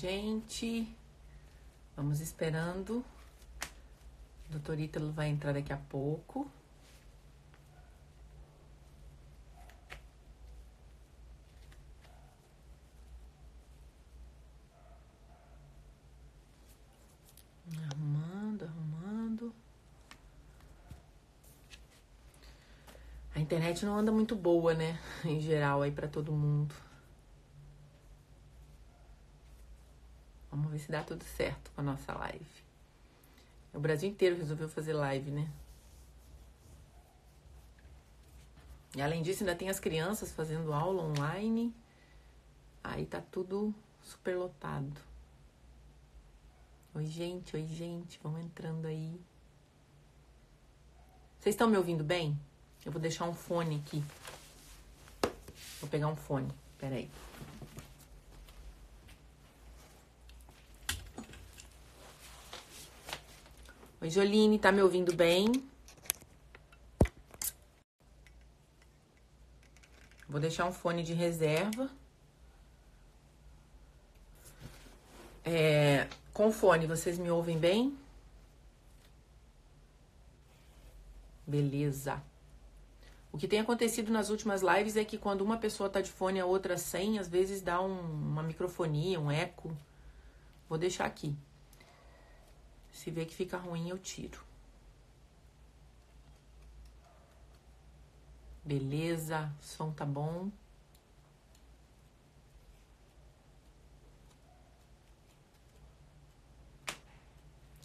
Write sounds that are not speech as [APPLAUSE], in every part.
Gente. Vamos esperando. O doutor Ítalo vai entrar daqui a pouco. Arrumando, arrumando. A internet não anda muito boa, né? [LAUGHS] Em geral, aí pra todo mundo. Ver se dá tudo certo com a nossa live. O Brasil inteiro resolveu fazer live, né? E além disso, ainda tem as crianças fazendo aula online. Aí tá tudo super lotado. Oi, gente, oi, gente, vão entrando aí. Vocês estão me ouvindo bem? Eu vou deixar um fone aqui. Vou pegar um fone, peraí. Oi, Joline, tá me ouvindo bem? Vou deixar um fone de reserva. É, com fone, vocês me ouvem bem? Beleza. O que tem acontecido nas últimas lives é que quando uma pessoa tá de fone e a outra sem, às vezes dá um, uma microfonia, um eco. Vou deixar aqui. Se ver que fica ruim, eu tiro. Beleza, o som tá bom.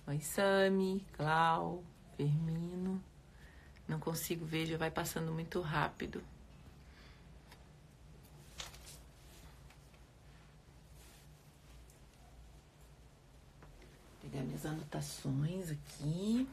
Oi, Sami, Clau, Firmino. Não consigo ver, já vai passando muito rápido. Pegar minhas anotações aqui.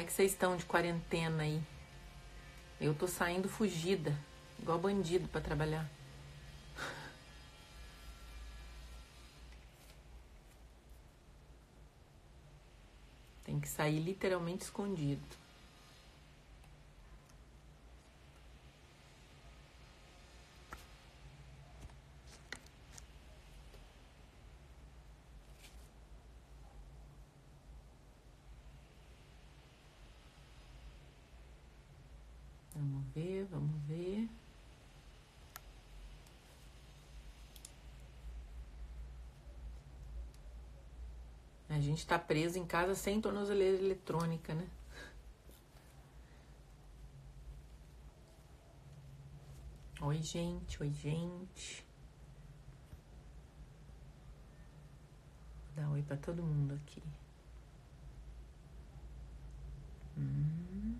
Como é que vocês estão de quarentena aí? Eu tô saindo fugida, igual bandido para trabalhar. Tem que sair literalmente escondido. Vamos ver. A gente tá preso em casa sem tornozeleira eletrônica, né? Oi, gente, oi, gente. Dar oi pra todo mundo aqui. Hum.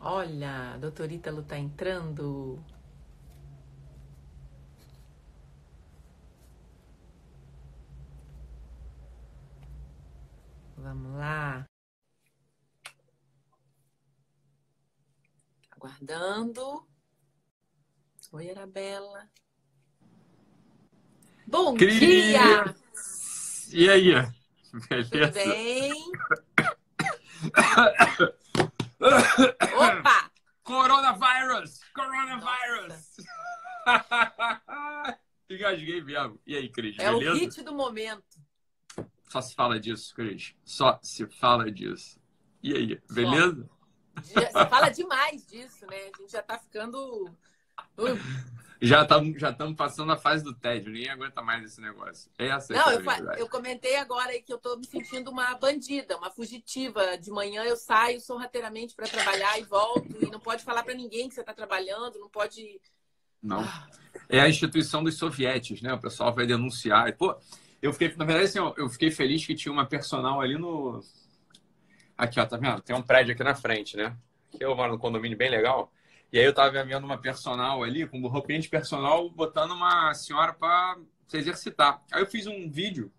Olha, a doutor Ítalo tá entrando. Vamos lá. Aguardando. Oi, Arabella. Bom Cris! dia! E aí? Tudo Beleza? bem? [COUGHS] Opa! [COUGHS] Coronavírus! Coronavírus! [LAUGHS] Engasguei mesmo. E aí, Cris? É o beleza? hit do momento. Só se fala disso, Cris. Só se fala disso. E aí, beleza? Você fala demais disso, né? A gente já tá ficando. Uh, Já estamos já tamo passando a fase do tédio. Ninguém aguenta mais esse negócio. Essa é Não, a eu, fa- eu comentei agora aí que eu tô me sentindo uma bandida, uma fugitiva. De manhã eu saio sorrateiramente para trabalhar e volto. E não pode falar para ninguém que você tá trabalhando, não pode. Não. Ah, É a instituição dos sovietes, né? O pessoal vai denunciar. Pô, eu fiquei, na verdade, assim, eu fiquei feliz que tinha uma personal ali no. Aqui, ó, tá vendo? Tem um prédio aqui na frente, né? Eu moro num condomínio bem legal. E aí eu tava vendo uma personal ali, com roupinha de personal, botando uma senhora para se exercitar. Aí eu fiz um vídeo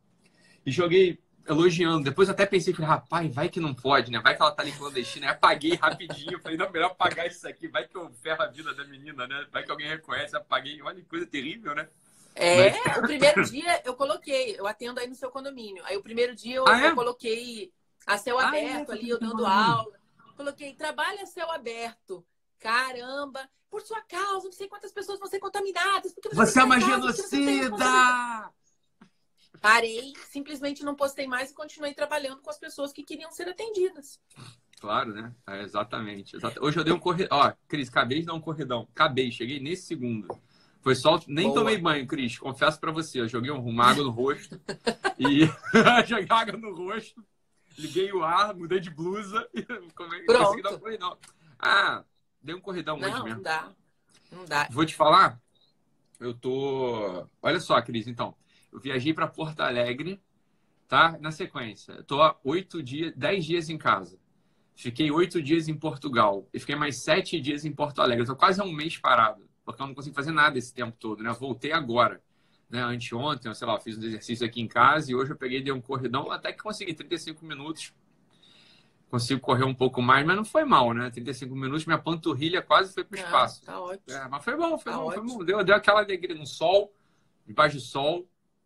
e joguei elogiando. Depois até pensei, falei, rapaz, vai que não pode, né? Vai que ela tá ali clandestina. Aí apaguei rapidinho. Falei, não, melhor apagar isso aqui. Vai que eu ferro a vida da menina, né? Vai que alguém reconhece. Apaguei. Olha que coisa terrível, né? É, Mas... o primeiro [LAUGHS] dia eu coloquei, eu atendo aí no seu condomínio. Aí o primeiro dia eu, ah, é? eu coloquei a céu aberto ah, é? ali, eu dando aula. Coloquei, trabalha a céu aberto. Caramba, por sua causa, não sei quantas pessoas vão ser contaminadas. Porque você, você é uma genocida! Parei, simplesmente não postei mais e continuei trabalhando com as pessoas que queriam ser atendidas. Claro, né? É, exatamente. Hoje eu dei um corridão. Ó, Cris, acabei de dar um corridão. Acabei, cheguei nesse segundo. Foi só. Nem Boa. tomei banho, Cris. Confesso pra você. Eu joguei uma água no rosto. e [LAUGHS] joguei água no rosto. Liguei o ar, mudei de blusa e [LAUGHS] consegui dar um corridão. Ah, dei um corridão não, hoje mesmo. Não dá. Não dá. Vou te falar. Eu tô. Olha só, Cris, então. Eu viajei para Porto Alegre, tá? Na sequência. Eu tô há oito dias, dez dias em casa. Fiquei oito dias em Portugal. E fiquei mais sete dias em Porto Alegre. Eu tô quase um mês parado. Porque eu não consigo fazer nada esse tempo todo, né? Eu voltei agora. Né? Anteontem, sei lá, fiz um exercício aqui em casa e hoje eu peguei dei um corridão, até que consegui 35 minutos. Consigo correr um pouco mais, mas não foi mal, né? 35 minutos, minha panturrilha quase foi para o espaço. Tá ótimo. É, mas foi bom, foi tá bom, ótimo. foi bom. Deu, deu aquela alegria no sol, debaixo do sol,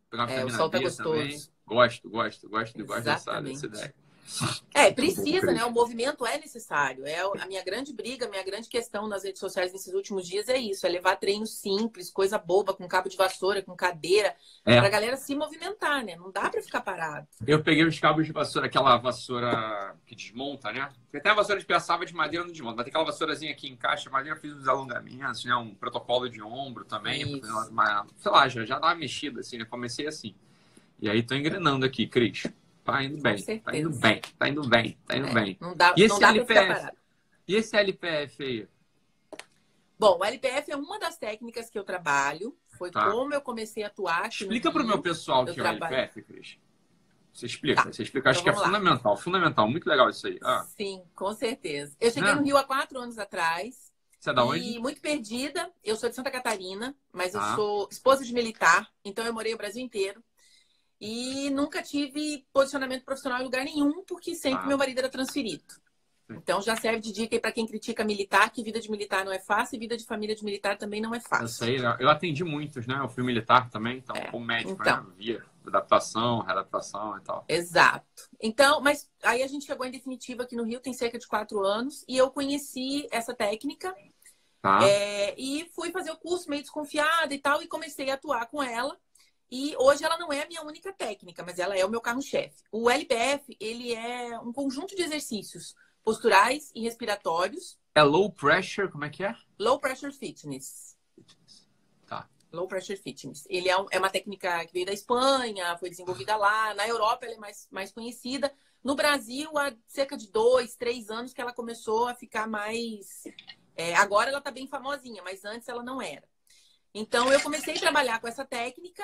Pegar é, o sol tá gostoso. Também. Gosto, gosto, gosto, gosto dessa, dessa ideia. É, precisa, né? O movimento é necessário. É a minha grande briga, a minha grande questão nas redes sociais nesses últimos dias é isso: é levar treino simples, coisa boba, com cabo de vassoura, com cadeira, é. pra galera se movimentar, né? Não dá pra ficar parado. Eu peguei os cabos de vassoura, aquela vassoura que desmonta, né? Tem até a vassoura de piaçava de madeira não desmonta, mas tem aquela vassourazinha que encaixa madeira, fiz uns alongamentos, né? Um protocolo de ombro também. Uma, uma, sei lá, já, já dá uma mexida, assim, né? Comecei assim. E aí tô engrenando aqui, Cris. Tá indo bem, tá indo bem, tá indo bem, tá indo é, bem. Não dá, e esse não dá LPF? E esse LPF aí? Bom, o LPF é uma das técnicas que eu trabalho. Foi tá. como eu comecei a atuar. Explica para o meu pessoal o que é o LPF, Cris. Você explica, tá. você explica. Acho então, que é lá. fundamental, fundamental. Muito legal isso aí. Ah. Sim, com certeza. Eu cheguei é. no Rio há quatro anos atrás. Você é da onde? E muito perdida. Eu sou de Santa Catarina, mas eu ah. sou esposa de militar. Então eu morei o Brasil inteiro. E nunca tive posicionamento profissional em lugar nenhum, porque sempre ah. meu marido era transferido. Então já serve de dica aí para quem critica militar, que vida de militar não é fácil e vida de família de militar também não é fácil. Eu sei, né? eu atendi muitos, né? Eu fui militar também, então, é. como médico, né? então. né? via adaptação, readaptação e tal. Exato. Então, mas aí a gente chegou em definitiva aqui no Rio, tem cerca de quatro anos, e eu conheci essa técnica tá. é, e fui fazer o curso meio desconfiada e tal, e comecei a atuar com ela. E hoje ela não é a minha única técnica, mas ela é o meu carro-chefe. O LPF, ele é um conjunto de exercícios posturais e respiratórios. É low pressure, como é que é? Low pressure fitness. Tá. Low pressure fitness. Ele é, um, é uma técnica que veio da Espanha, foi desenvolvida lá. Na Europa ela é mais, mais conhecida. No Brasil, há cerca de dois, três anos que ela começou a ficar mais. É, agora ela está bem famosinha, mas antes ela não era. Então eu comecei a trabalhar com essa técnica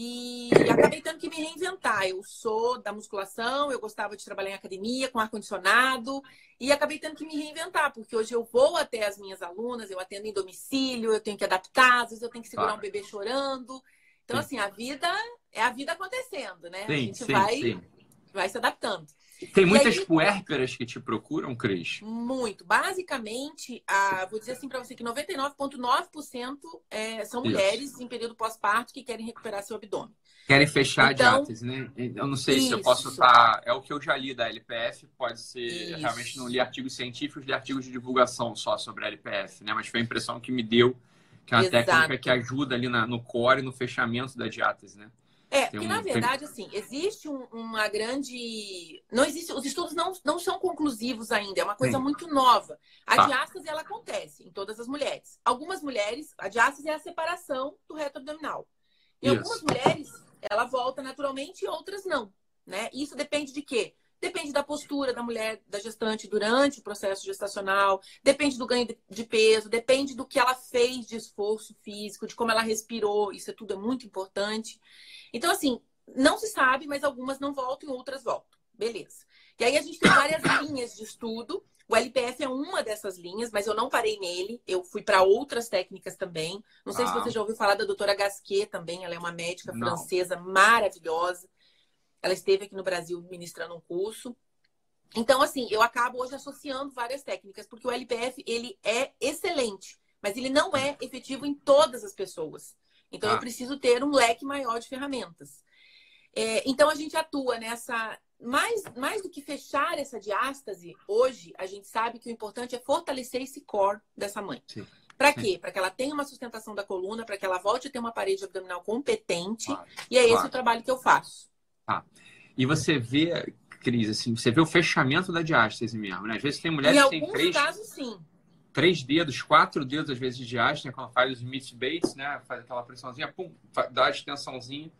e acabei tendo que me reinventar. Eu sou da musculação, eu gostava de trabalhar em academia com ar-condicionado e acabei tendo que me reinventar, porque hoje eu vou até as minhas alunas, eu atendo em domicílio, eu tenho que adaptar, às vezes eu tenho que segurar um bebê chorando. Então, sim. assim, a vida é a vida acontecendo, né? Sim, a gente sim, vai, vai se adaptando. Tem muitas aí, puérperas que te procuram, Cris? Muito. Basicamente, a, vou dizer assim para você que 99,9% é, são Isso. mulheres em período pós-parto que querem recuperar seu abdômen. Querem fechar então, a diátese, né? Eu não sei isso. se eu posso estar. É o que eu já li da LPF, pode ser. Isso. Realmente não li artigos científicos, li artigos de divulgação só sobre a LPF, né? Mas foi a impressão que me deu que é uma Exato. técnica que ajuda ali na, no core, no fechamento da diátese, né? É, porque na verdade, assim, existe um, uma grande. Não existe. Os estudos não, não são conclusivos ainda, é uma coisa Sim. muito nova. A tá. diástase ela acontece em todas as mulheres. Algumas mulheres, a diástase é a separação do reto abdominal. Em algumas mulheres, ela volta naturalmente e outras não. Né? Isso depende de quê? Depende da postura da mulher, da gestante durante o processo gestacional, depende do ganho de peso, depende do que ela fez de esforço físico, de como ela respirou, isso é tudo é muito importante. Então, assim, não se sabe, mas algumas não voltam e outras voltam. Beleza. E aí a gente tem várias [COUGHS] linhas de estudo. O LPF é uma dessas linhas, mas eu não parei nele. Eu fui para outras técnicas também. Não sei ah. se você já ouviu falar da doutora Gasquet também. Ela é uma médica não. francesa maravilhosa. Ela esteve aqui no Brasil ministrando um curso. Então, assim, eu acabo hoje associando várias técnicas, porque o LPF ele é excelente, mas ele não é efetivo em todas as pessoas. Então, ah. eu preciso ter um leque maior de ferramentas. É, então, a gente atua nessa. Mais, mais do que fechar essa diástase, hoje a gente sabe que o importante é fortalecer esse core dessa mãe. Para quê? Para que ela tenha uma sustentação da coluna, para que ela volte a ter uma parede abdominal competente. Claro. E é esse claro. o trabalho que eu faço. Ah. E você vê crise, assim, você vê o fechamento da diástase mesmo, né? Às vezes tem mulheres que têm três... casos, sim. Três dedos, quatro dedos, às vezes, de diástase, né? Quando faz os Smith Bates, né? Faz aquela pressãozinha, pum, dá a extensãozinha.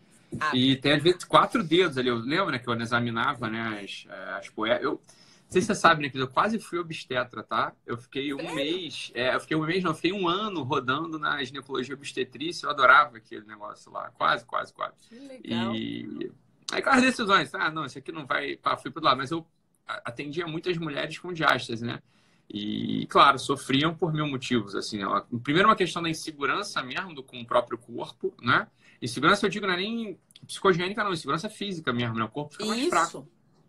Ah, e tem, às vezes, quatro dedos ali. Eu lembro, né? Que eu examinava, né? As, eh, as poetas. Eu... Não sei se você sabe, né, que eu quase fui obstetra, tá? Eu fiquei um mês, é, eu fiquei um mês, não, eu fiquei um ano rodando na ginecologia obstetrícia, eu adorava aquele negócio lá, quase, quase, quase. Que legal. E Aí com as decisões, ah, não, isso aqui não vai, pá, fui pro lado. Mas eu atendia muitas mulheres com diástase, né? E, claro, sofriam por mil motivos, assim. Ó. Primeiro, uma questão da insegurança mesmo do, com o próprio corpo, né? Insegurança, eu digo, não é nem psicogênica, não. Insegurança física mesmo, né? O corpo fica mais Isso. fraco.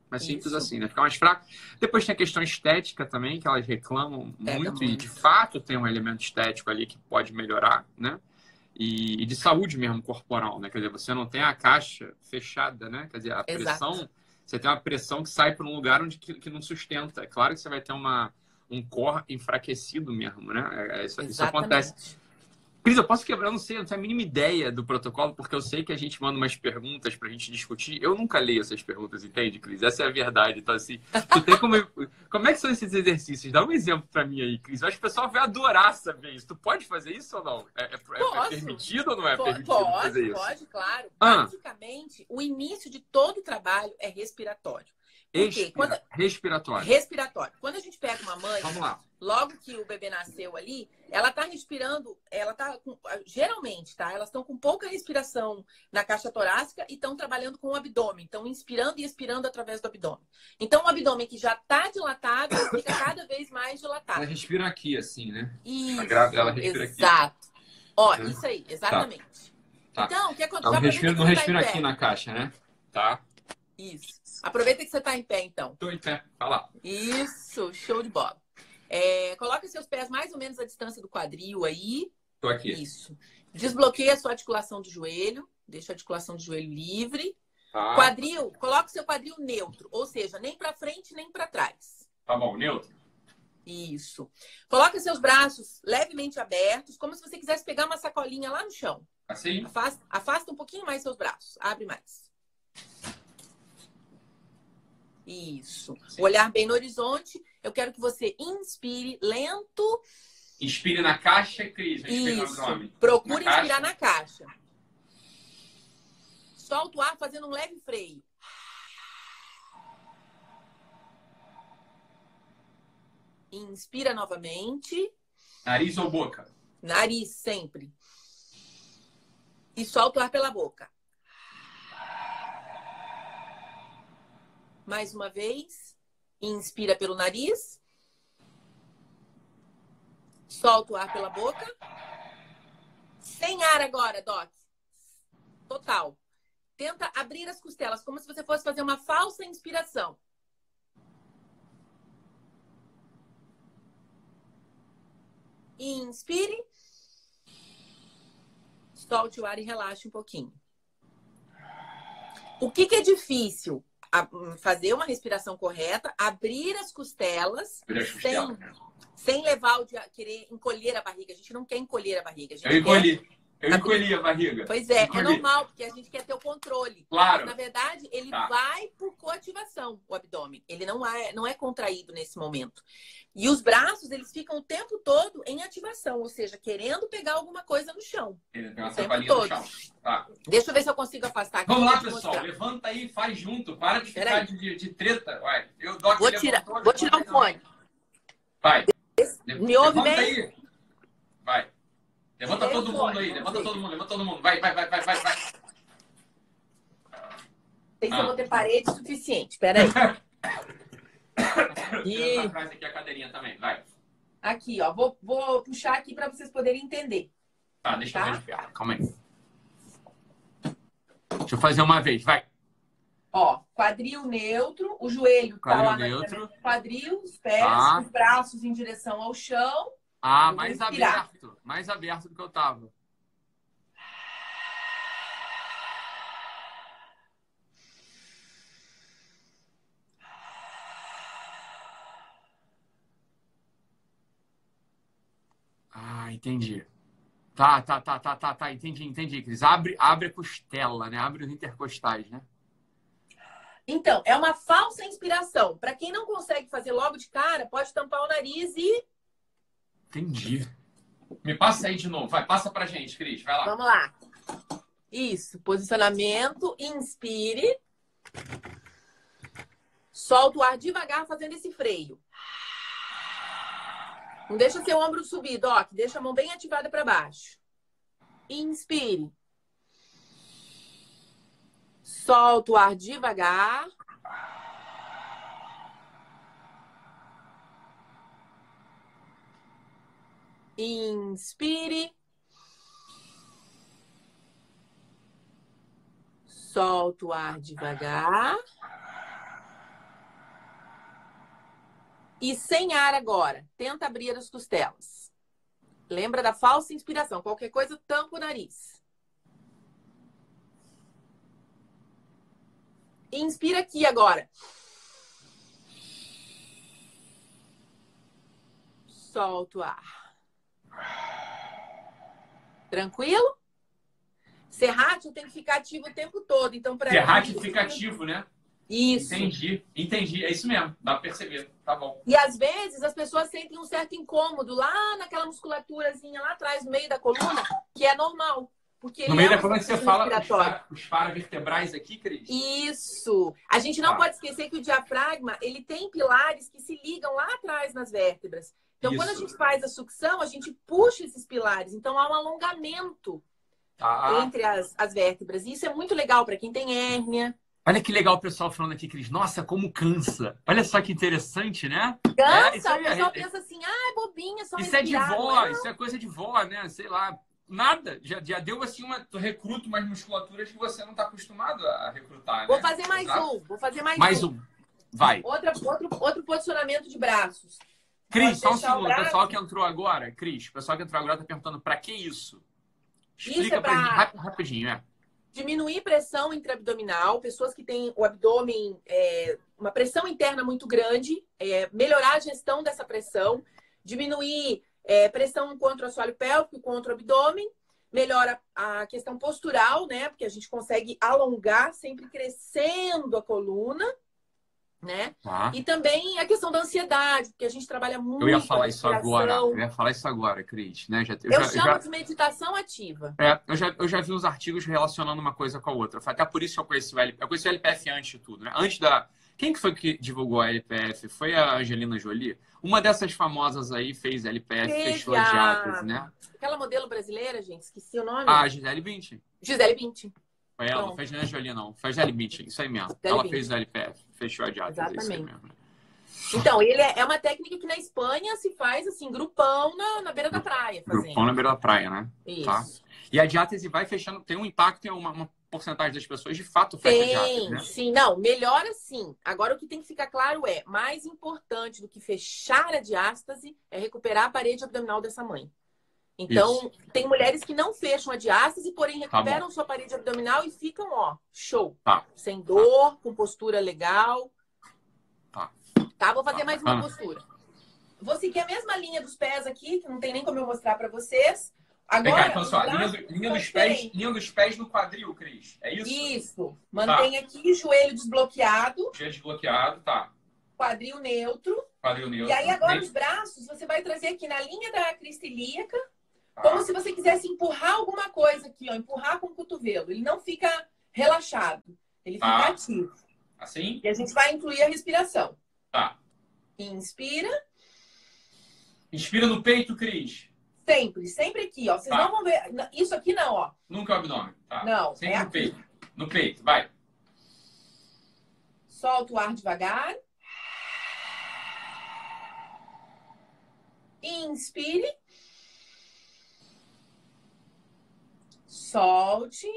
Mais simples Isso. assim, né? Fica mais fraco. Depois tem a questão estética também, que elas reclamam é, muito. E, de fato, tem um elemento estético ali que pode melhorar, né? E, e, de saúde mesmo corporal, né? Quer dizer, você não tem a caixa fechada, né? Quer dizer, a Exato. pressão, você tem uma pressão que sai para um lugar onde que, que, não sustenta. É claro que você vai ter uma, um core enfraquecido mesmo, né? É, é isso, isso acontece. Cris, eu posso quebrar, não sei, eu não tenho a mínima ideia do protocolo, porque eu sei que a gente manda umas perguntas pra gente discutir. Eu nunca leio essas perguntas, entende, Cris? Essa é a verdade. Então, assim, tu tem como. [LAUGHS] como é que são esses exercícios? Dá um exemplo pra mim aí, Cris. Eu acho que o pessoal vai adorar saber isso. Tu pode fazer isso ou não? É, é, é permitido ou não é pode, permitido pode, fazer isso? Pode, claro. Ah. Basicamente, o início de todo o trabalho é respiratório. Expira... Quando... Respiratório. Respiratório. Quando a gente pega uma mãe, logo que o bebê nasceu ali, ela tá respirando, ela tá com... geralmente, tá? Elas estão com pouca respiração na caixa torácica e estão trabalhando com o abdômen, estão inspirando e expirando através do abdômen. Então, o abdômen que já tá dilatado [COUGHS] fica cada vez mais dilatado. Ela respira aqui, assim, né? Isso. Ela respira exato. aqui. Ó, é. isso aí, exatamente. Tá. Então, o que acontece? Ela respira, não respira tá aqui na caixa, né? Tá. Isso. Aproveita que você está em pé, então. Estou em pé. Fala. Isso, show de bola. É, coloca seus pés mais ou menos à distância do quadril aí. Estou aqui. Isso. Desbloqueia a sua articulação do joelho. Deixa a articulação do joelho livre. Tá. Quadril, coloca o seu quadril neutro, ou seja, nem para frente nem para trás. Tá bom, neutro. Isso. Coloca seus braços levemente abertos, como se você quisesse pegar uma sacolinha lá no chão. Assim? Afasta, afasta um pouquinho mais seus braços. Abre mais. Isso. Sim. Olhar bem no horizonte. Eu quero que você inspire lento. Inspire na caixa, Cris. Isso. Procure na inspirar caixa. na caixa. Solta o ar fazendo um leve freio. Inspira novamente. Nariz ou boca? Nariz, sempre. E solta o ar pela boca. Mais uma vez. Inspira pelo nariz. Solta o ar pela boca. Sem ar agora, Doc. Total. Tenta abrir as costelas, como se você fosse fazer uma falsa inspiração. Inspire. Solte o ar e relaxe um pouquinho. O que, que é difícil? Fazer uma respiração correta, abrir as costelas, abrir as costelas sem, sem levar o querer encolher a barriga. A gente não quer encolher a barriga. A gente Eu encolhi. Eu encolhi a barriga. Pois é, é encolhi. é normal, porque a gente quer ter o controle. Claro. Mas, na verdade, ele tá. vai por coativação, o abdômen. Ele não é, não é contraído nesse momento. E os braços, eles ficam o tempo todo em ativação, ou seja, querendo pegar alguma coisa no chão. Ele tem uma todo. no chão. Tá. Deixa eu ver se eu consigo afastar aqui. Vamos lá, pessoal. Mostrar. Levanta aí e faz junto. Para de ficar de, de, treta. Vai. Eu, Doc, vou tirar, vou tirar o fone. Vai. Me ouve bem? Aí. Vai. Levanta todo mundo aí, levanta todo mundo, levanta todo mundo. Vai, vai, vai, vai, vai, vai. Sei se ah. eu vou ter parede suficiente. Pera aí. vira, [LAUGHS] vira pra trás aqui a cadeirinha também, vai. Aqui, ó. Vou, vou puxar aqui para vocês poderem entender. Tá, deixa tá? eu ver de perto. Calma aí. Deixa eu fazer uma vez, vai. Ó, quadril neutro, o joelho quadril tá lá neutro. na quadril, os pés, ah. os braços em direção ao chão. Ah, mais aberto. Mais aberto do que eu tava. Ah, entendi. Tá, tá, tá, tá, tá, tá. Entendi, entendi, Cris. Abre, abre a costela, né? Abre os intercostais, né? Então, é uma falsa inspiração. Para quem não consegue fazer logo de cara, pode tampar o nariz e. Entendi. Me passa aí de novo. Vai, passa pra gente, Cris. Vai lá. Vamos lá. Isso. Posicionamento. Inspire. Solta o ar devagar fazendo esse freio. Não deixa seu ombro subido, ó. Deixa a mão bem ativada para baixo. Inspire. Solta o ar devagar. Inspire. Solta o ar devagar. E sem ar agora. Tenta abrir as costelas. Lembra da falsa inspiração. Qualquer coisa, tampa o nariz. Inspira aqui agora. Solta o ar. Tranquilo? Serrátil tem que ficar ativo o tempo todo. Então, para Serrátil fica ativo, né? Isso. Entendi, entendi. É isso mesmo, dá pra perceber. Tá bom. E às vezes as pessoas sentem um certo incômodo lá naquela musculaturazinha lá atrás, no meio da coluna, que é normal. Porque no meio é da coluna você fala os, paravertebrais aqui, Cris? Isso. A gente não ah. pode esquecer que o diafragma, ele tem pilares que se ligam lá atrás nas vértebras. Então, Isso. quando a gente faz a sucção, a gente puxa esses pilares. Então, há um alongamento ah. entre as, as vértebras. E isso é muito legal para quem tem hérnia, Olha que legal o pessoal falando aqui, Cris. Nossa, como cansa. Olha só que interessante, né? Cansa, é, o pessoal é, pensa assim, ah, é bobinha, só Isso é de vó, isso é coisa de vó, né? Sei lá. Nada. Já, já deu assim uma. Tu recruta umas musculaturas que você não está acostumado a recrutar. Né? Vou fazer mais Exato. um. Vou fazer mais, mais um. um. Vai. Outra, outro, outro posicionamento de braços. Cris, só um segundo. O pessoal que entrou agora, Cris, o pessoal que entrou agora tá perguntando pra que isso? Explica isso é pra... pra gente rapidinho, é diminuir pressão intraabdominal, pessoas que têm o abdômen, é, uma pressão interna muito grande, é, melhorar a gestão dessa pressão, diminuir é, pressão contra o assoalho pélvico, contra o abdômen, melhora a questão postural, né? Porque a gente consegue alongar, sempre crescendo a coluna né? Tá. E também a questão da ansiedade, porque a gente trabalha muito. Eu ia falar isso agora, eu ia falar isso agora, Cris, né? Já, eu, eu já, chamo já... de meditação ativa. É, eu já, eu já vi uns artigos relacionando uma coisa com a outra. Até por isso eu conheci o LPF. Eu conheci o LPF antes de tudo, né? Antes da. Quem que foi que divulgou a LPF? Foi a Angelina Jolie? Uma dessas famosas aí fez LPF, Teve fechou a diátese, né? Aquela modelo brasileira, gente, esqueci o nome. Ah, Gisele Bündchen. Gisele Bündchen. Foi ela, não fez nem a Jolie, não. Foi a Gisele Bündchen, isso aí mesmo. ela fez o LPF, fechou a diátese. Exatamente. Mesmo? Então, ele é, é uma técnica que na Espanha se faz assim, grupão na, na beira da praia. Fazendo. Grupão na beira da praia, né? Isso. Tá? E a diátese vai fechando, tem um impacto em uma, uma porcentagem das pessoas de fato fecha tem, a diátese, né? Sim, não, melhora sim. Agora o que tem que ficar claro é, mais importante do que fechar a diástase é recuperar a parede abdominal dessa mãe. Então, Isso. tem mulheres que não fecham a diástase, porém tá recuperam tá sua parede abdominal e ficam, ó, show. Tá. Sem dor, tá. com postura legal. Tá. Tá, vou fazer mais uma postura. Vou seguir a mesma linha dos pés aqui, que não tem nem como eu mostrar para vocês. Agora, cá, então, só, linha, do, linha dos pés, linha dos pés no quadril, Cris. É isso? Isso. Mantém tá. aqui joelho desbloqueado. Joelho desbloqueado, tá. Quadril neutro. Quadril neutro. E aí agora os braços você vai trazer aqui na linha da crista ilíaca como se você quisesse empurrar alguma coisa aqui, ó, empurrar com o cotovelo. Ele não fica relaxado, ele fica ah. ativo. Assim? E a gente vai incluir a respiração. Tá. Inspira. Inspira no peito, Cris. Sempre, sempre aqui, ó. Vocês tá. não vão ver. Isso aqui não, ó. Nunca é o abdômen. Tá. Não. Sempre é no aqui. peito. No peito, vai. Solta o ar devagar. Inspire. Solte.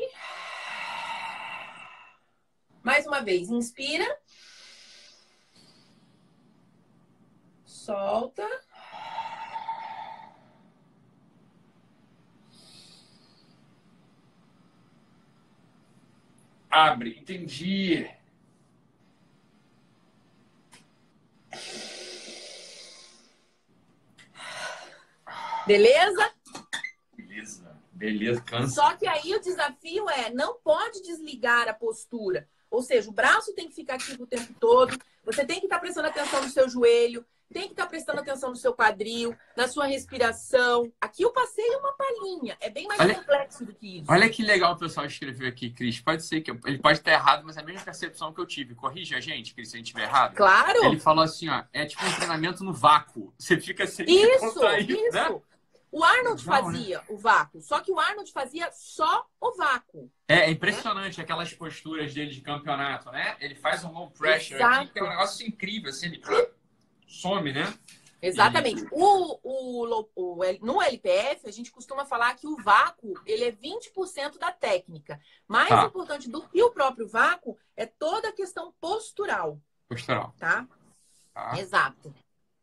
Mais uma vez, inspira. Solta. Abre, entendi. Beleza? Beleza, cansa. Só que aí o desafio é não pode desligar a postura. Ou seja, o braço tem que ficar ativo o tempo todo. Você tem que estar prestando atenção no seu joelho, tem que estar prestando atenção no seu quadril, na sua respiração. Aqui eu passei uma palhinha. É bem mais olha, complexo do que isso. Olha que legal o pessoal escreveu aqui, Cris. Pode ser que eu, ele pode estar errado, mas é a mesma percepção que eu tive. Corrija a gente, Cris, se a gente estiver errado. Claro. Ele falou assim, ó, é tipo um treinamento no vácuo. Você fica sem Isso, [LAUGHS] isso. Né? O Arnold Legal, né? fazia né? o vácuo, só que o Arnold fazia só o vácuo. É, é impressionante né? aquelas posturas dele de campeonato, né? Ele faz um low pressure Exato. aqui, que é um negócio incrível, assim, ele some, né? Exatamente. E... O, o, o, no LPF, a gente costuma falar que o vácuo ele é 20% da técnica. Mais tá. importante do que o próprio vácuo é toda a questão postural. Postural. Tá? tá. Exato.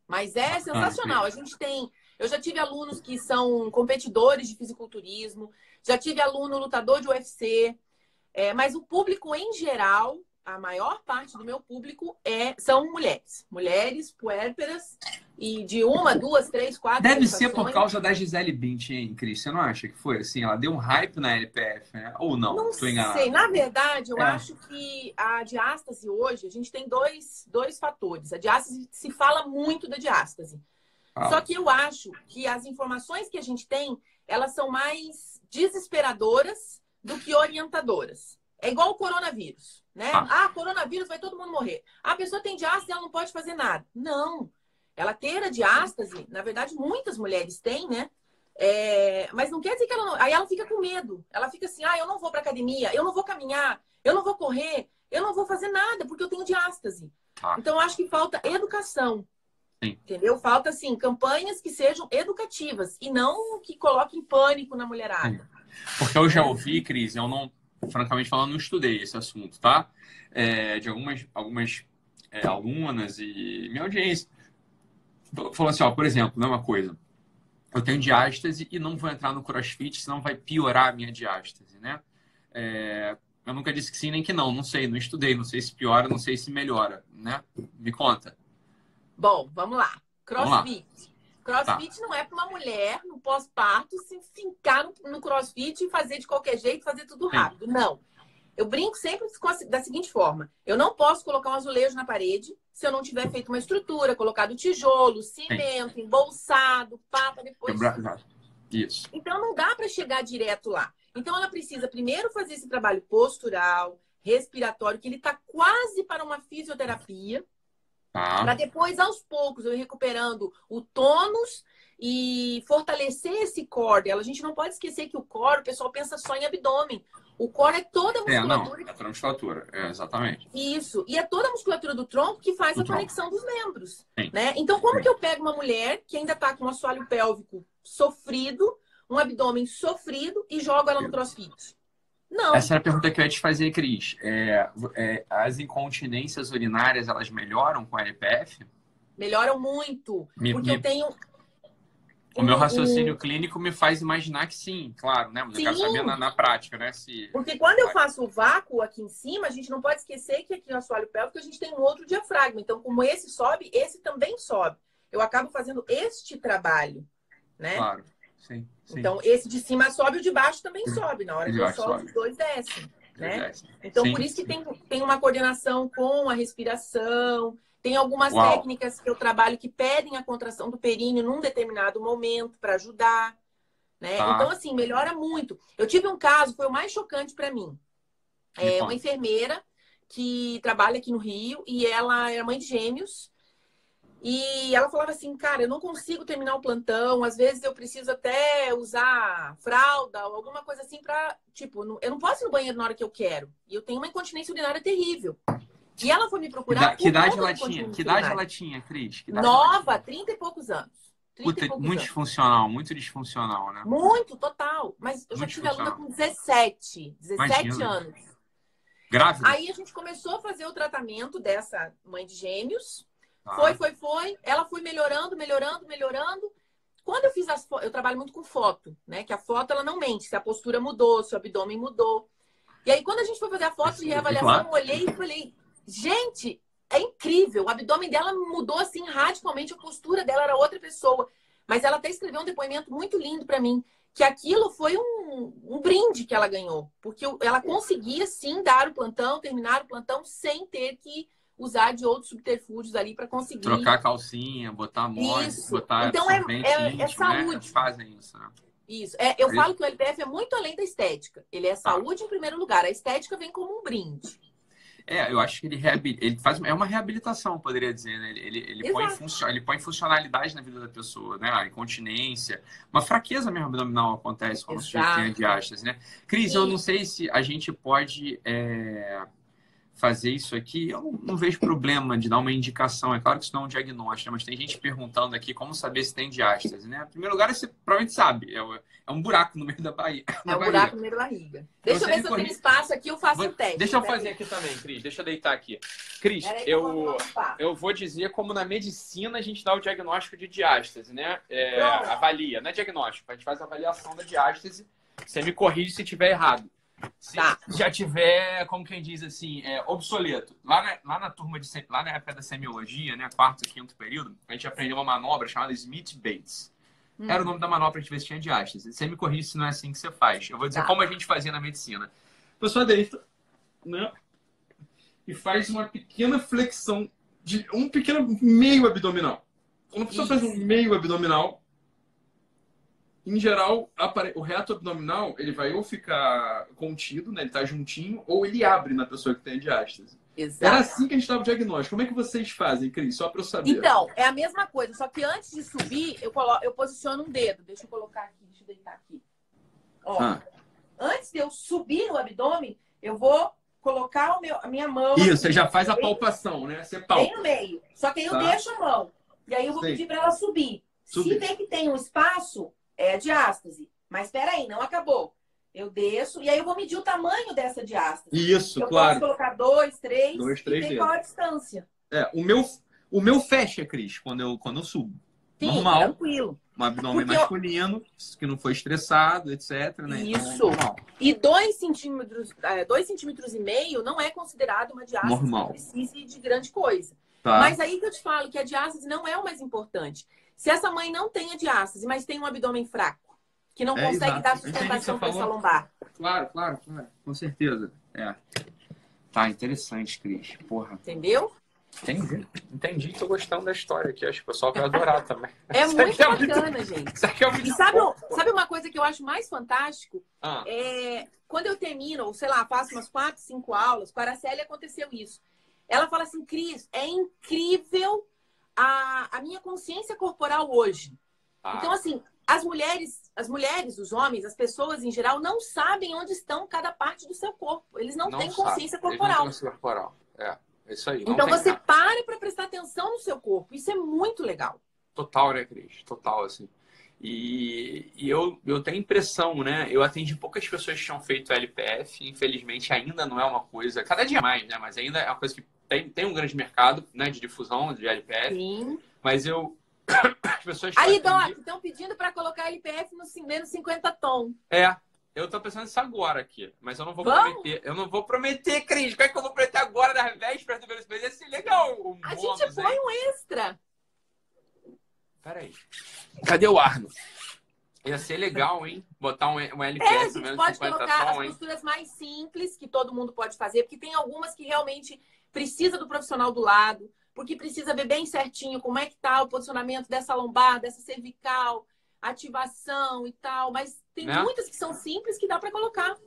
Mas é ah, sensacional. A gente tem eu já tive alunos que são competidores de fisiculturismo, já tive aluno lutador de UFC, é, mas o público em geral, a maior parte do meu público é, são mulheres. Mulheres puérperas e de uma, duas, três, quatro. Deve ser por causa da Gisele Bint, hein, Cris? Você não acha que foi assim? Ela deu um hype na LPF, né? Ou não? Não sei. Na verdade, eu é. acho que a diástase hoje, a gente tem dois, dois fatores. A diástase, se fala muito da diástase. Ah. Só que eu acho que as informações que a gente tem, elas são mais desesperadoras do que orientadoras. É igual o coronavírus, né? Ah, ah coronavírus vai todo mundo morrer. A pessoa tem diástase, ela não pode fazer nada. Não. Ela ter a diástase, na verdade, muitas mulheres têm, né? É... mas não quer dizer que ela não. Aí ela fica com medo. Ela fica assim: ah, eu não vou para academia, eu não vou caminhar, eu não vou correr, eu não vou fazer nada porque eu tenho diástase. Ah. Então, eu acho que falta educação. Sim. Entendeu? Falta, assim, campanhas que sejam educativas e não que coloquem pânico na mulherada. Sim. Porque eu já ouvi, Cris, eu não, francamente falando, não estudei esse assunto, tá? É, de algumas, algumas é, alunas e minha audiência. Falou assim, ó, por exemplo, não é uma coisa. Eu tenho diástase e não vou entrar no crossfit, senão vai piorar a minha diástase, né? É, eu nunca disse que sim nem que não, não sei, não estudei, não sei se piora, não sei se melhora, né? Me conta. Bom, vamos lá. Crossfit. Crossfit tá. não é para uma mulher no pós-parto se fincar no, no, crossfit e fazer de qualquer jeito, fazer tudo rápido. Sim. Não. Eu brinco sempre da seguinte forma: eu não posso colocar um azulejo na parede se eu não tiver feito uma estrutura, colocado tijolo, cimento, Sim. embolsado, papa depois. Isso. Então não dá para chegar direto lá. Então ela precisa primeiro fazer esse trabalho postural, respiratório, que ele está quase para uma fisioterapia. Tá. Para depois, aos poucos, eu ir recuperando o tônus e fortalecer esse core. A gente não pode esquecer que o core, o pessoal pensa só em abdômen. O core é toda a musculatura. É, não, é a musculatura, é, exatamente. Isso. E é toda a musculatura do tronco que faz do a tronco. conexão dos membros. Né? Então, como Sim. que eu pego uma mulher que ainda está com um assoalho pélvico sofrido, um abdômen sofrido e jogo ela no crossfit? Não. Essa era a pergunta que eu ia te fazer, Cris. É, é, as incontinências urinárias, elas melhoram com a LPF? Melhoram muito. Me, porque me... eu tenho... O meu raciocínio um... clínico me faz imaginar que sim, claro, né? Mas sim. eu quero saber na, na, prática, né? Se... Porque quando eu faço o vácuo aqui em cima, a gente não pode esquecer que aqui no assoalho pélvico a gente tem um outro diafragma. Então, como esse sobe, esse também sobe. Eu acabo fazendo este trabalho, né? Claro. Sim, sim. Então, esse de cima sobe o de baixo também sobe. Na hora que eu solto, os dois descem. Né? Então, sim, por isso que tem, tem uma coordenação com a respiração. Tem algumas Uau. técnicas que eu trabalho que pedem a contração do períneo num determinado momento para ajudar. Né? Tá. Então, assim, melhora muito. Eu tive um caso, foi o mais chocante para mim. É uma enfermeira que trabalha aqui no Rio e ela era mãe de gêmeos. E ela falava assim, cara, eu não consigo terminar o plantão, às vezes eu preciso até usar fralda ou alguma coisa assim para, tipo, eu não posso ir no banheiro na hora que eu quero. E eu tenho uma incontinência urinária terrível. E ela foi me procurar. Que, idade ela tinha? Que idade ela tinha, Cris? Nova, trinta e poucos anos. 30 Puta, muito disfuncional, muito disfuncional, né? Muito, total. Mas eu já tive aluna com 17, 17 Imagina. anos. Grávida? Aí a gente começou a fazer o tratamento dessa mãe de gêmeos. Ah. Foi, foi, foi. Ela foi melhorando, melhorando, melhorando. Quando eu fiz as fotos, eu trabalho muito com foto, né? Que a foto ela não mente, se a postura mudou, se o abdômen mudou. E aí, quando a gente foi fazer a foto de reavaliação, eu olhei e falei, gente, é incrível. O abdômen dela mudou assim radicalmente, a postura dela era outra pessoa. Mas ela até escreveu um depoimento muito lindo para mim, que aquilo foi um, um, brinde que ela ganhou. Porque ela conseguia sim dar o plantão, terminar o plantão, sem ter que usar de outros subterfúgios ali para conseguir. Trocar calcinha, botar mousse, botar então, é, é, íntimo, é saúde. Né? Fazem isso, né? Isso. É, eu falo que o LPF é muito além da estética. Ele é tá. saúde em primeiro lugar. A estética vem como um brinde. É, eu acho que ele, ele faz é uma reabilitação, poderia dizer, né? Ele, ele, ele põe funcio, ele põe funcionalidade na vida da pessoa, né? A incontinência, uma fraqueza mesmo abdominal acontece quando Exato. você tem a diástase, né? Cris, eu não sei se a gente pode é fazer isso aqui, eu não, não, vejo problema de dar uma indicação. É claro que isso não é um diagnóstico, mas tem gente perguntando aqui como saber se tem diástase, né? Em primeiro lugar, você provavelmente sabe, é, é um buraco no meio da barriga. [LAUGHS] É um buraco no meio da barriga. Deixa eu ver se eu tenho espaço aqui, eu faço o teste. Deixa eu fazer aqui também, Cris. Deixa eu deitar aqui. Cris, eu, eu vou dizer como na medicina a gente dá o diagnóstico de diástase, né? É, avalia, não é diagnóstico, a gente faz a avaliação da diástase. Você me corrige se estiver errado. Se tá. já tiver, como quem diz assim, é, obsoleto. Lá na, lá na turma de lá na época da semiologia, né, quarto e quinto período, a gente aprendeu uma manobra chamada Smith Bates. Hum. Era o nome da manobra gente ver se tinha diástase. Você me corrige se não é assim que você faz. Eu vou dizer tá. como a gente fazia na medicina. A pessoa deita, né? E faz uma pequena flexão de um pequeno meio abdominal. Quando a pessoa Isso. faz um meio abdominal, em geral, o reto abdominal ele vai ou ficar contido, né? Ele tá juntinho, ou ele abre na pessoa que tem diástase. Exato. Era assim que a gente dava o diagnóstico. Como é que vocês fazem, Cris? Só para eu saber. Então, é a mesma coisa, só que antes de subir, eu, colo... eu posiciono um dedo. Deixa eu colocar aqui, deixa eu deitar aqui. Ó, ah. Antes de eu subir no abdômen, eu vou colocar o meu, a minha mão. Isso, você já faz a palpação, né? Você palpa. Bem no meio. Só que aí eu tá. deixo a mão. E aí eu vou Sim. pedir para ela subir. subir. Se vê que tem um espaço, é a diástase. Mas espera aí, não acabou. Eu desço e aí eu vou medir o tamanho dessa diástase. Isso, eu claro. Eu posso colocar dois, três, dois, três e qual a distância. É, o meu, o meu fecha, Cris, quando eu, quando eu subo. Sim, Normal. tranquilo. Um abdômen Porque masculino, eu... que não foi estressado, etc. Né? Então, Isso. Então, e dois centímetros, é, dois centímetros e meio não é considerado uma diástase normal. que precise de grande coisa. Tá. Mas aí que eu te falo que a diástase não é o mais importante. Se essa mãe não tem a diástase, mas tem um abdômen fraco, que não é, consegue exato. dar sustentação para essa lombar. Claro, claro, claro, com certeza. É. Tá, interessante, Cris. Porra. Entendeu? Entendi. Entendi. Tô gostando da história aqui. Acho que o pessoal vai adorar também. [LAUGHS] É muito é bacana, muito... gente. Isso aqui é muito e sabe, sabe uma coisa que eu acho mais fantástico? Ah. É, quando eu termino, ou sei lá, faço umas quatro, cinco aulas, com a Araceli aconteceu isso. Ela fala assim, Cris, é incrível a, a minha consciência corporal hoje. Ah. Então, assim, as mulheres, as mulheres, os homens, as pessoas em geral não sabem onde estão cada parte do seu corpo. Eles não, não têm consciência sabe. corporal. Eles não têm corporal. É, é isso aí. Então você nada. para para prestar atenção no seu corpo. Isso é muito legal. Total, né, Cris? Total, assim. E, e, eu, eu tenho impressão, né? Eu atendi poucas pessoas que tinham feito LPF. Infelizmente, ainda não é uma coisa, cada dia mais, né? Mas ainda é uma coisa que tem, tem um grande mercado né, de difusão de LPF. Sim. Mas eu. [COUGHS] As pessoas Aí, Doc, estão pedindo para colocar LPF no menos 50 tom. É. Eu tô pensando nisso agora aqui, mas eu não vou Vamos? prometer. Eu não vou prometer, Cris. Como é que eu vou prometer agora, nas vésperas do velocidade? Ia ser legal. Um a gente põe um extra. Peraí. Cadê o Arno? Ia ser legal, hein? Botar um, um LPS é, a gente pode colocar tom, as costuras mais simples que todo mundo pode fazer, porque tem algumas que realmente precisa do profissional do lado, porque precisa ver bem certinho como é que tá o posicionamento dessa lombar, dessa cervical, ativação e tal. Mas tem né? muitas que são simples que dá para colocar.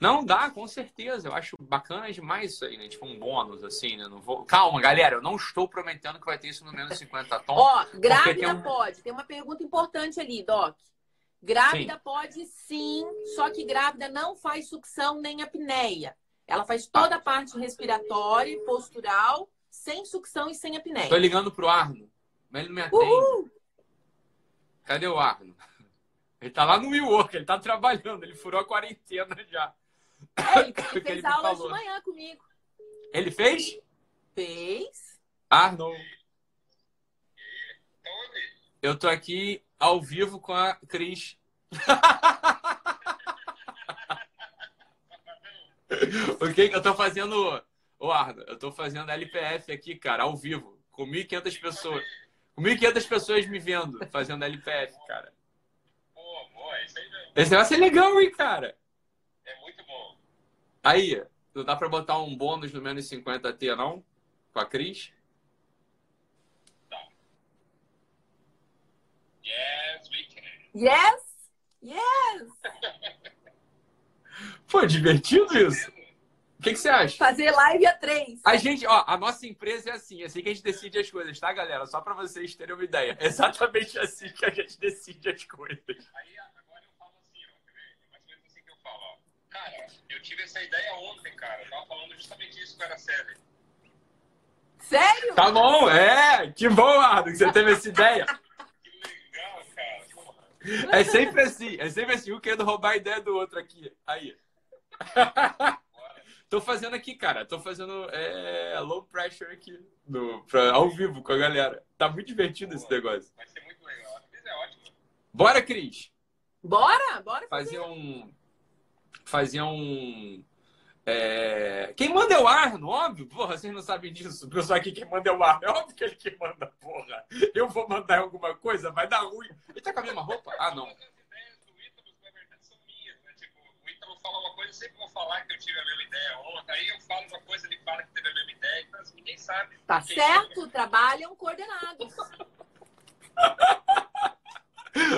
Não dá, com certeza. Eu acho bacana demais isso aí, né? Tipo um bônus, assim, né? Não vou... Calma, galera, eu não estou prometendo que vai ter isso no menos 50 tons. Ó, grávida tem um... pode. Tem uma pergunta importante ali, Doc. Grávida sim. pode sim, só que grávida não faz sucção nem apneia. Ela faz toda a parte respiratória, postural, sem sucção e sem apneia. Tô ligando pro Arno. Mas ele não me atende. Uhul. Cadê o Arno? Ele tá lá no Milwaukee, ele tá trabalhando, ele furou a quarentena já. É, ele [COUGHS] fez ele aulas de manhã comigo. Ele fez? Fez. Arno. Eu tô aqui ao vivo com a Cris. [LAUGHS] [LAUGHS] o que eu tô fazendo, ô Arno? Eu tô fazendo LPF aqui, cara, ao vivo, com 1.500 pessoas. Com 1.500 pessoas me vendo fazendo LPF, cara. Pô, boa, isso aí mesmo. Esse negócio é legal, hein, cara? É muito bom. Aí, não dá pra botar um bônus no menos 50T, não? Com a Cris? Yes, we can. Yes! Yes! Pô, divertido isso. [LAUGHS] O que, que, você acha? Fazer live a três. A gente, ó, a nossa empresa é assim, é assim que a gente decide as coisas, tá, galera? Só para vocês terem uma ideia. É exatamente assim que a gente decide as coisas. Aí agora eu falo assim, ó? Mais ou menos assim que eu falo, ó. Cara, eu tive essa ideia ontem, cara. Eu tava falando justamente isso com a Série. Sério? Tá bom, é. Que bom, Ardo, que você teve essa ideia. É sempre assim, é sempre assim, um querendo roubar a ideia do outro aqui. Aí. Tô fazendo aqui, cara. Tô fazendo é, low pressure aqui, no, pra, ao vivo com a galera. Tá muito divertido esse negócio. Vai ser muito legal. É ótimo. Bora, Cris! Bora, bora fazer. Fazer um. Fazer um. É... Quem manda é o Arno, óbvio. Porra, vocês não sabem disso. O pessoal aqui quem manda é o Arno. É óbvio que ele que manda, porra. Eu vou mandar alguma coisa, vai dar ruim. Ele tá com a mesma roupa? Ah, não. Eu sempre vou falar que eu tive a mesma ideia ontem. Aí eu falo uma coisa, ele fala que teve a mesma ideia. Então, assim, ninguém sabe. Tá certo, sabe. trabalham coordenados.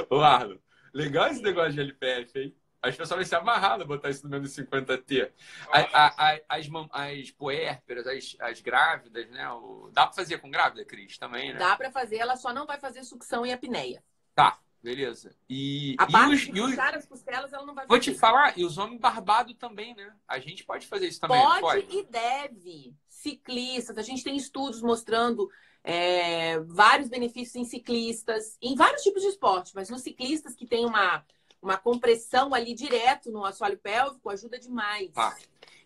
Ô, Arno, legal esse negócio de LPF, hein? As pessoas vão se amarrar a botar isso no menos 50T. as, as, as puérperas, as, as grávidas, né? O... Dá pra fazer com grávida, Cris, também, né? Dá pra fazer, ela só não vai fazer sucção e apneia. Tá, beleza. E, a e os, os... as costelas, ela não vai Vou te falar, e os homens barbados também, né? A gente pode fazer isso também. Pode, pode? e deve. Ciclistas, a gente tem estudos mostrando é, vários benefícios em ciclistas, em vários tipos de esporte, mas nos ciclistas que tem uma uma compressão ali direto no assoalho pélvico ajuda demais. Tá.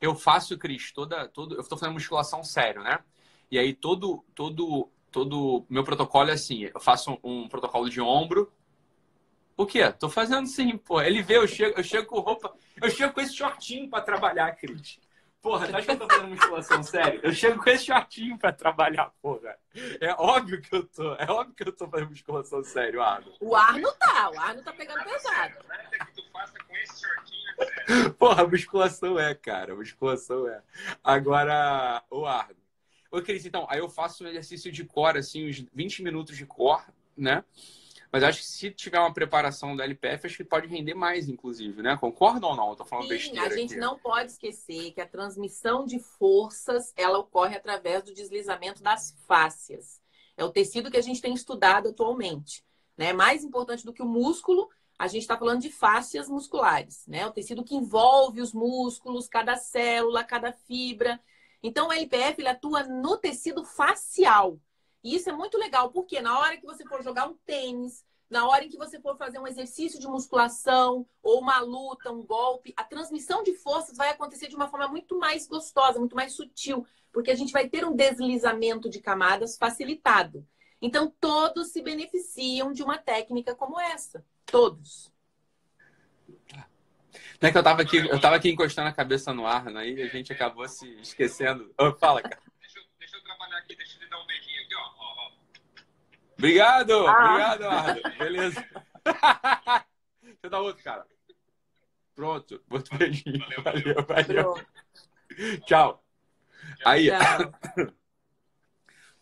Eu faço, Cris, toda, todo, eu estou fazendo musculação sério, né? E aí todo, todo, todo meu protocolo é assim, eu faço um, um protocolo de ombro. O quê? Tô fazendo sim, pô. Ele vê, eu chego, eu chego com roupa, eu chego com esse shortinho para trabalhar, Cris. Porra, tu acha que eu tô fazendo musculação sério? Eu chego com esse shortinho pra trabalhar, porra. É óbvio que eu tô. É óbvio que eu tô fazendo musculação sério, Arno. O Arno tá, o Arno tá pegando pesado. Porra, musculação é, cara. Musculação é. Agora, o Arno. Ô, Cris, então, aí eu faço um exercício de core, assim, uns 20 minutos de core, né? Mas acho que se tiver uma preparação da LPF, acho que pode render mais, inclusive, né? Concorda ou não? Eu tô falando Sim, besteira. A gente aqui. não pode esquecer que a transmissão de forças ela ocorre através do deslizamento das fáscias. É o tecido que a gente tem estudado atualmente. Né? Mais importante do que o músculo, a gente está falando de fáscias musculares, né? O tecido que envolve os músculos, cada célula, cada fibra. Então, o LPF ele atua no tecido facial. E isso é muito legal, porque na hora que você for jogar um tênis, na hora em que você for fazer um exercício de musculação, ou uma luta, um golpe, a transmissão de forças vai acontecer de uma forma muito mais gostosa, muito mais sutil, porque a gente vai ter um deslizamento de camadas facilitado. Então, todos se beneficiam de uma técnica como essa. Todos. Não é que eu estava aqui, eu tava aqui encostando a cabeça no ar, né? e a gente acabou se esquecendo. Oh, fala, cara. Deixa eu, deixa eu trabalhar aqui, deixa eu lhe dar um beijinho aqui, ó. Obrigado! Ah. Obrigado, Ardo. Beleza. Deixa eu dar outro, cara. Pronto. Outro beijinho. Valeu, valeu. valeu. Tchau. Aí. Tchau. [COUGHS]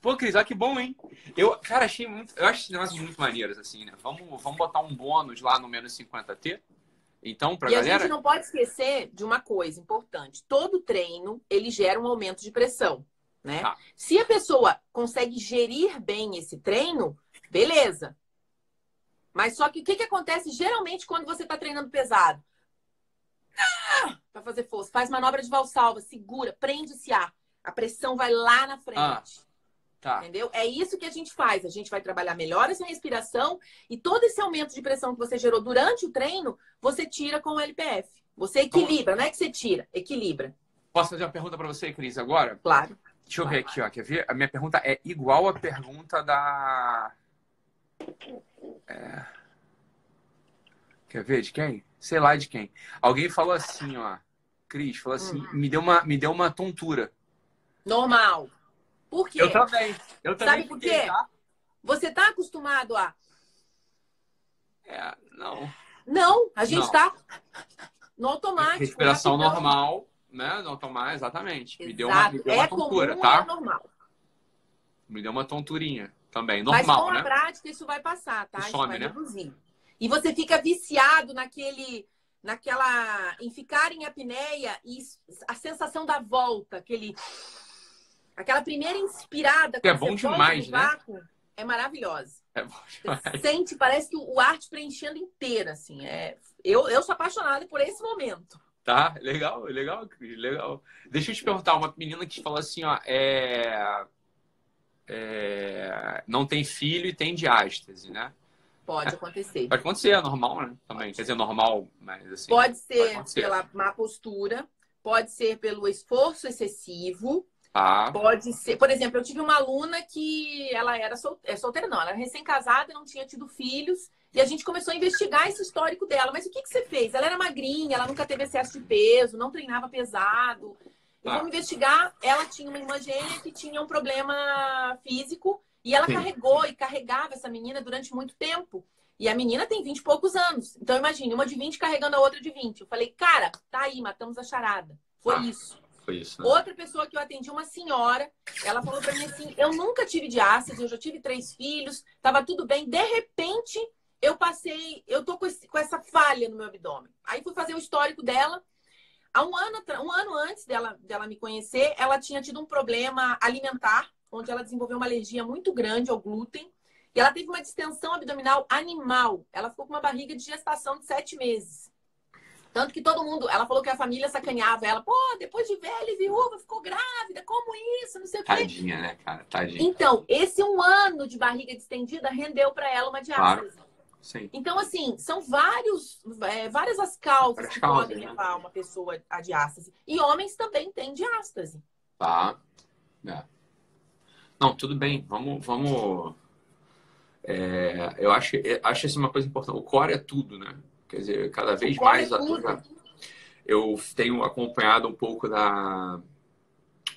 Pô, Cris, olha que bom, hein? Eu, cara, achei muito. Eu acho esses negócios muito maneiros, assim, né? Vamos, vamos botar um bônus lá no menos 50T? Então, pra e galera. a gente não pode esquecer de uma coisa importante. Todo treino, ele gera um aumento de pressão. Né? Tá. Se a pessoa consegue gerir bem esse treino, beleza. Mas só que o que, que acontece geralmente quando você está treinando pesado? Ah, para fazer força, faz manobra de valsalva, segura, prende esse ar. A pressão vai lá na frente. Ah, Tá. Entendeu? É isso que a gente faz. A gente vai trabalhar melhor essa respiração e todo esse aumento de pressão que você gerou durante o treino, você tira com o LPF. Você equilibra, não é que você tira, equilibra. Posso fazer uma pergunta para você, Cris, agora? Claro. Deixa eu ver aqui, ó. Quer ver? A minha pergunta é igual à pergunta da. É... Quer ver de quem? Sei lá de quem. Alguém falou assim, ó. Cris, falou assim, Hum. me, deu uma, me deu uma tontura. Normal. Por quê? Eu também. Eu também Sabe por fiquei, quê? tá? Você tá acostumado a. É, não. Não, a gente Não. tá no automático. Respiração rapidão. normal, né? Não tomar, exatamente. Me deu uma, me deu uma é tontura, tá? é normal. Me deu uma tonturinha também. Mas Normal, com a né? prática isso vai passar, tá? E some, né? reduzir. E você fica viciado naquele, naquela, em ficar em apneia e a sensação da volta, aquele, aquela primeira inspirada. Que é bom você demais, né? vácuo, É maravilhosa. É bom Você demais. sente, parece que o ar te preenchendo inteira, assim. É, eu, eu sou apaixonada por esse momento. Tá, legal, legal, Cris, legal. Deixa eu te perguntar, uma menina que falou assim, ó, é... é, não tem filho e tem diástase, né? Pode acontecer. Pode acontecer, é normal, né? Também, quer dizer, normal, mas assim... Pode ser acontecer. pela má postura, pode ser pelo esforço excessivo, Tá, pode ser. Por exemplo, eu tive uma aluna que ela era sol... é solteira, não, ela era recém-casada, não tinha tido filhos, e a gente começou a investigar esse histórico dela. Mas o que, que você fez? Ela era magrinha, ela nunca teve excesso de peso, não treinava pesado. Eu Tá. vou investigar, ela tinha uma irmã gêmea que tinha um problema físico, e ela Sim. carregou e carregava essa menina durante muito tempo. E a menina tem 20 e poucos anos. Então, imagine, uma de 20 carregando a outra de 20. Eu falei, cara, tá aí, matamos a charada. Foi Ah. isso. foi isso, né? Outra pessoa que eu atendi, uma senhora, ela falou pra mim assim: eu nunca tive diástase, eu já tive três filhos, tava tudo bem. De repente, eu passei, eu tô com, esse- com essa falha no meu abdômen. Aí fui fazer o histórico dela. Há um ano, um ano antes dela, dela me conhecer, ela tinha tido um problema alimentar, onde ela desenvolveu uma alergia muito grande ao glúten. E ela teve uma distensão abdominal animal. Ela ficou com uma barriga de gestação de sete meses. Tanto que todo mundo, ela falou que a família sacaneava ela. Pô, depois de velha e viúva, ficou grávida, como isso? Não sei o quê. Tadinha, né, cara? Tadinha. Então, esse um ano de barriga distendida rendeu para ela uma diástase. Sim. Então, assim, são vários, é, várias as causas Várias que causas, podem né? levar uma pessoa a diástase. E homens também têm diástase. Tá. É. Não, tudo bem. Vamos, vamos. é, eu acho, eu acho isso uma coisa importante. O core é tudo, né? Quer dizer, cada vez core mais é eu tenho acompanhado um pouco da.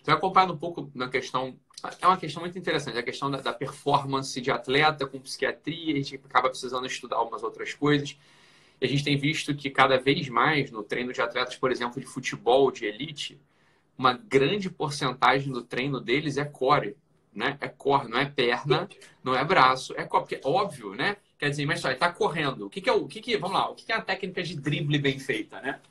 Tenho acompanhado um pouco na questão. É uma questão muito interessante, a questão da, da performance de atleta com psiquiatria, a gente acaba precisando estudar algumas outras coisas. E a gente tem visto que cada vez mais no treino de atletas, por exemplo, de futebol, de elite, uma grande porcentagem do treino deles é core, né? É core, não é perna, não é braço, é core. Porque, óbvio, né? Quer dizer, mas só, ele tá correndo. O que, que é o o que, que vamos lá? O que, que é a técnica de drible bem feita, né?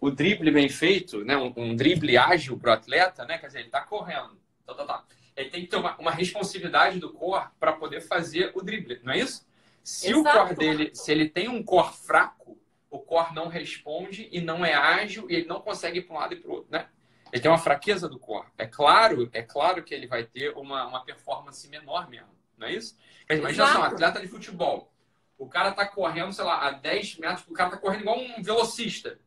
O drible bem feito, né? Um, um drible ágil pro atleta, né? Quer dizer, ele tá correndo. Tá, tá, tá. Ele tem que ter uma, uma responsividade do core para poder fazer o drible, não é isso? Se o Exato. core dele, se ele tem um core fraco, o core não responde e não é ágil e ele não consegue ir para um lado e para o outro, né? Ele tem uma fraqueza do core. É claro, é claro que ele vai ter uma, uma performance menor mesmo, não é isso? Dizer, Imagina só, um atleta de futebol. O cara tá correndo, sei lá, a 10 metros, o cara tá correndo igual um velocista.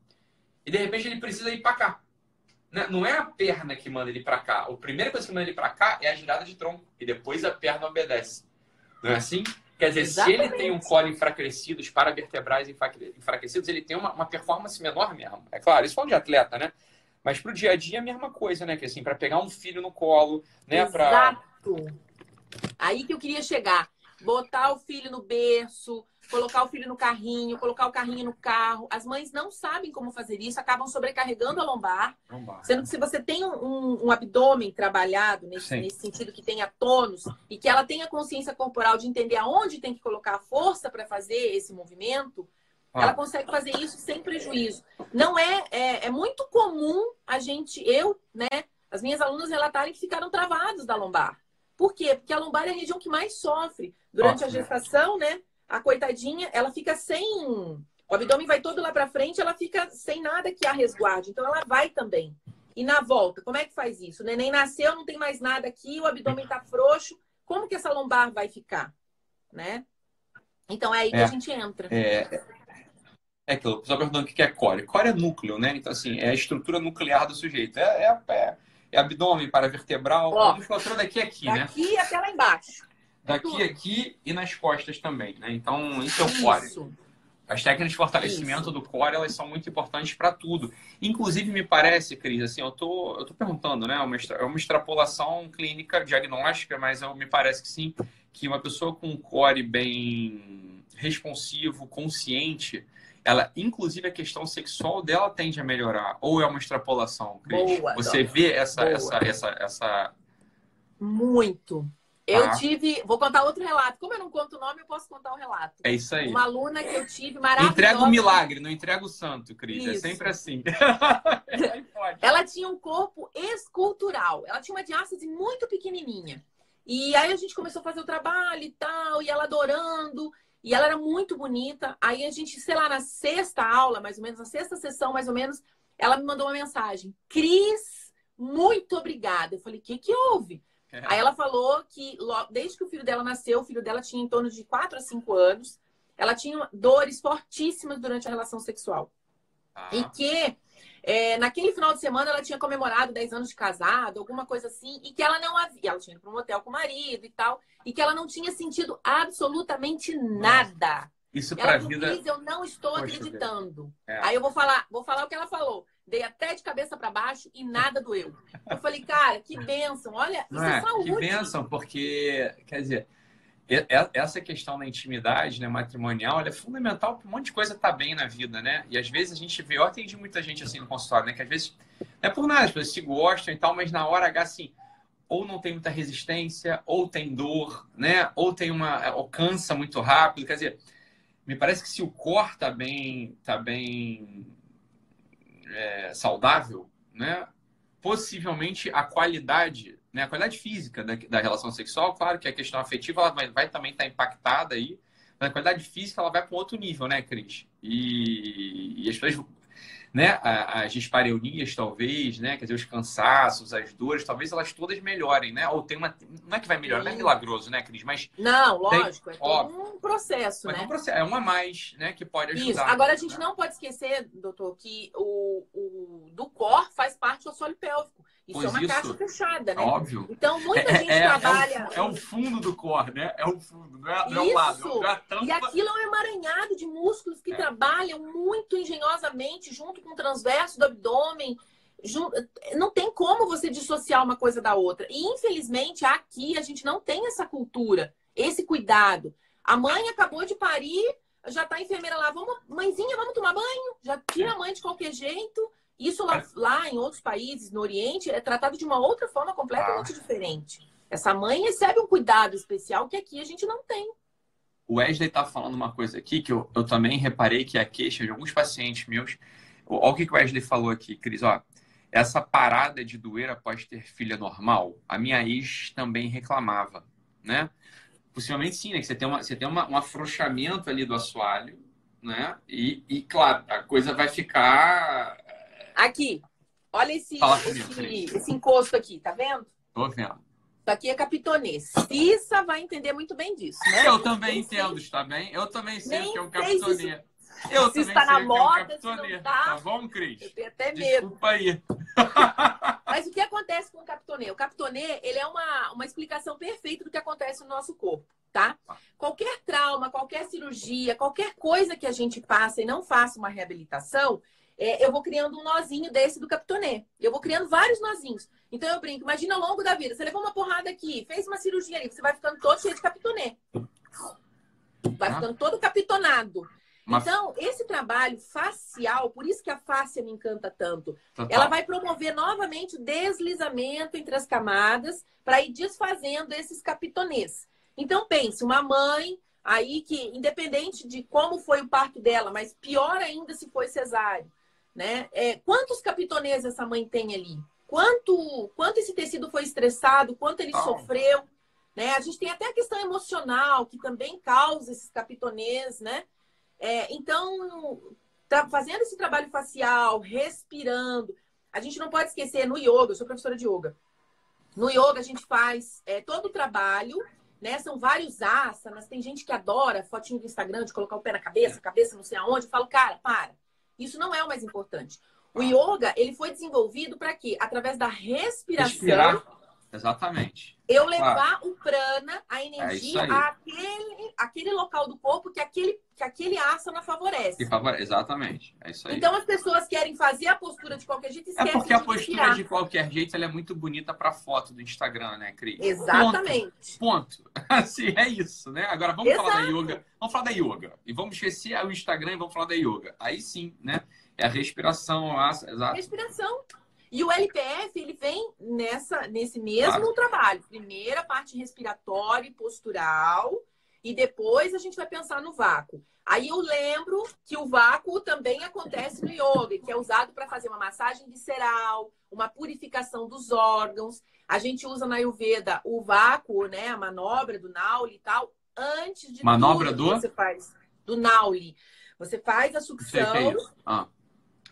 E de repente ele precisa ir para cá. Né? Não é a perna que manda ele para cá. A primeira coisa que manda ele para cá é a girada de tronco. E depois a perna obedece. Não é assim? Quer dizer, se ele Exatamente. tem um core enfraquecido, os paravertebrais enfraque- enfraquecidos, ele tem uma, uma performance menor mesmo. É claro, isso falando de atleta, né? Mas pro dia a dia é a mesma coisa, né? Que assim, para pegar um filho no colo, né? Pra... Exato. Aí que eu queria chegar. Botar o filho no berço, colocar o filho no carrinho, colocar o carrinho no carro. As mães não sabem como fazer isso, acabam sobrecarregando a lombar. Sendo que se você tem um, um- abdômen trabalhado nesse, nesse sentido que tenha tônus e que ela tenha consciência corporal de entender aonde tem que colocar a força para fazer esse movimento, Ah. ela consegue fazer isso sem prejuízo. Não é, é, é muito comum a gente, eu, né, as minhas alunas relatarem que ficaram travados da lombar. Por quê? Porque a lombar é a região que mais sofre. Durante a Ótimo. gestação, né, a coitadinha, ela fica sem o abdômen vai todo lá para frente, ela fica sem nada que a resguarde. Então ela vai também. E na volta, como é que faz isso? O neném nasceu, não tem mais nada aqui, o abdômen tá frouxo. Como que essa lombar vai ficar? Né? Então é aí que É. a gente entra. É, é aquilo, o pessoal perguntando o que é core. Core é núcleo, né? Então, assim, é a estrutura nuclear do sujeito. É, é, é, é abdômen, paravertebral, Ó. a musculatura daqui a aqui, né? Daqui até lá embaixo. Daqui aqui e nas costas também, né? Então, isso é o core. Isso. As técnicas de fortalecimento Isso. do core, elas são muito importantes para tudo. Inclusive, me parece, Cris, assim, eu tô, eu tô perguntando, né? É uma, é uma extrapolação clínica diagnóstica, mas eu, me parece que sim, que uma pessoa com um core bem responsivo, consciente, ela, inclusive, a questão sexual dela tende a melhorar. Ou é uma extrapolação, Cris? Boa, Você Dona. vê essa, Boa. essa, essa, essa. Muito. Eu Tá. tive. Vou contar outro relato. Como eu não conto o nome, eu posso contar o relato. É isso aí. Uma aluna que eu tive maravilhosa. Entrega o milagre, não entrega o santo, Cris. É Isso. sempre assim. [LAUGHS] [LAUGHS] Ela tinha um corpo escultural. Ela tinha uma diástase muito pequenininha. E aí a gente começou a fazer o trabalho e tal, e ela adorando. E ela era muito bonita. Aí a gente, sei lá, na sexta aula, mais ou menos, na sexta sessão, mais ou menos, ela me mandou uma mensagem. Cris, muito obrigada. Eu falei, o que que houve? É. Aí ela falou que lo- desde que o filho dela nasceu, o filho dela tinha em torno de 4 a 5 anos, ela tinha dores fortíssimas durante a relação sexual. Tá. E que é, naquele final de semana ela tinha comemorado 10 anos de casado, alguma coisa assim, e que ela não havia. Ela tinha ido para um motel com o marido e tal, e que ela não tinha sentido absolutamente nada. Isso pra falou, vida. "Cris, eu não estou Poxa, acreditando. É. Aí eu vou falar, vou falar o que ela falou. Dei até de cabeça para baixo e nada doeu. Eu falei, cara, que bênção. Olha, isso é, é? saúde. Que bênção, porque, quer dizer, essa questão da intimidade né, matrimonial é fundamental para um monte de coisa estar bem na vida, né? E às vezes a gente vê, eu atendi muita gente assim no consultório, né? Que às vezes, não é por nada, as pessoas se gostam e tal, mas na hora H, assim, ou não tem muita resistência, ou tem dor, né? Ou tem uma. ou cansa muito rápido. Quer dizer, me parece que se o core tá bem, tá bem é, saudável, né? Possivelmente a qualidade, né? A qualidade física da, da relação sexual, claro que a questão afetiva ela vai, vai também estar impactada aí, mas a qualidade física ela vai para um outro nível, né, Cris? E, e as pessoas, né? As dispareunias, talvez, né? Quer dizer, os cansaços, as dores, talvez elas todas melhorem, né? Ou tem uma. Não é que vai melhorar, não é milagroso, né, Cris? Mas Não, Tem- lógico, é todo um processo, mas é né? um processo, é um a mais, né? Que pode ajudar. Isso. Agora a gente né? não pode esquecer, doutor, que o, o do cor faz parte do assoalho pélvico. Isso Pois é uma isso. caixa fechada, né? Óbvio. Então, muita gente é, é o trabalha. fu- é o fundo do core, né? É o fundo, não é, não é o lado. É a tampa. E aquilo é um emaranhado de músculos que É. trabalham muito engenhosamente junto com o transverso do abdômen. Jun- Não tem como você dissociar uma coisa da outra. E, infelizmente, aqui a gente não tem essa cultura, esse cuidado. A mãe acabou de parir, já tá a enfermeira lá, vamos, mãezinha, vamos tomar banho? Já tira a mãe de qualquer jeito. Isso lá, lá em outros países, no Oriente, é tratado de uma outra forma completamente diferente. Essa mãe recebe um cuidado especial que aqui a gente não tem. O Wesley tá falando uma coisa aqui que eu, eu também reparei que é a queixa de alguns pacientes meus. Olha o que, que o Wesley falou aqui, Cris. Ó, essa parada de doer após ter filha normal, a minha ex também reclamava, né? Possivelmente sim, né? Que você tem, uma, você tem uma, um afrouxamento ali do assoalho, né? E, e, claro, a coisa vai ficar. Aqui, olha esse, esse, esse encosto aqui, tá vendo? Tô vendo. Isso aqui é capitonê. Cissa vai entender muito bem disso, né? Eu também entendo, está bem? Eu também sei o que é um sei se capitonê. Eu se está na que é um moda, se não tá. Tá bom, Cris? Eu tenho até medo. Desculpa aí. [LAUGHS] Mas o que acontece com o capitonê? O capitonê, ele é uma, uma explicação perfeita do que acontece no nosso corpo, tá? Qualquer trauma, qualquer cirurgia, qualquer coisa que a gente passa e não faça uma reabilitação, é, eu vou criando um nozinho desse do capitonê. Eu vou criando vários nozinhos. Então eu brinco, imagina ao longo da vida, você levou uma porrada aqui, fez uma cirurgia ali, você vai ficando todo cheio de capitonê. Vai Ah. ficando todo capitonado. Mas- Então, esse trabalho facial, por isso que a face me encanta tanto, Total. ela vai promover novamente o deslizamento entre as camadas para ir desfazendo esses capitonês. Então, pense, uma mãe aí que, independente de como foi o parto dela, mas pior ainda se foi cesáreo, né? É, quantos capitonês essa mãe tem ali? Quanto, quanto esse tecido foi estressado? Quanto ele Oh. sofreu? Né? A gente tem até a questão emocional, que também causa esses capitonês, né? É, então, tá fazendo esse trabalho facial, respirando, a gente não pode esquecer no yoga, eu sou professora de yoga. No yoga a gente faz é, todo o trabalho, né? São vários asanas. Tem gente que adora fotinho do Instagram de colocar o pé na cabeça, cabeça não sei aonde. Eu falo, cara, para. Isso não é o mais importante. O yoga, ele foi desenvolvido para quê? Através da respiração. Respirar. Exatamente. Eu levar o prana, a É energia, aí. àquele, àquele local do corpo que aquele, que aquele asana favorece. Que favore- Exatamente. É isso aí. Então as pessoas querem fazer a postura de qualquer jeito e é esquecem porque a postura respirar. de qualquer jeito ela é muito bonita pra foto do Instagram, né, Cris? Exatamente. Ponto. Ponto. [LAUGHS] Assim, é isso, né? Agora vamos falar da Exato. yoga. Vamos falar da yoga. E vamos esquecer o Instagram e vamos falar da yoga. Aí sim, né? É a respiração, a... exato. Respiração. E o LPF, ele vem nessa, nesse mesmo Claro. trabalho. Primeiro a parte respiratória e postural, e depois a gente vai pensar no vácuo. Aí eu lembro que o vácuo também acontece no yoga, que é usado para fazer uma massagem visceral, uma purificação dos órgãos. A gente usa na Ayurveda o vácuo, né, a manobra do Nauli e tal, antes de Manobra do? que você faz do Nauli. Você faz a sucção, é. Ah,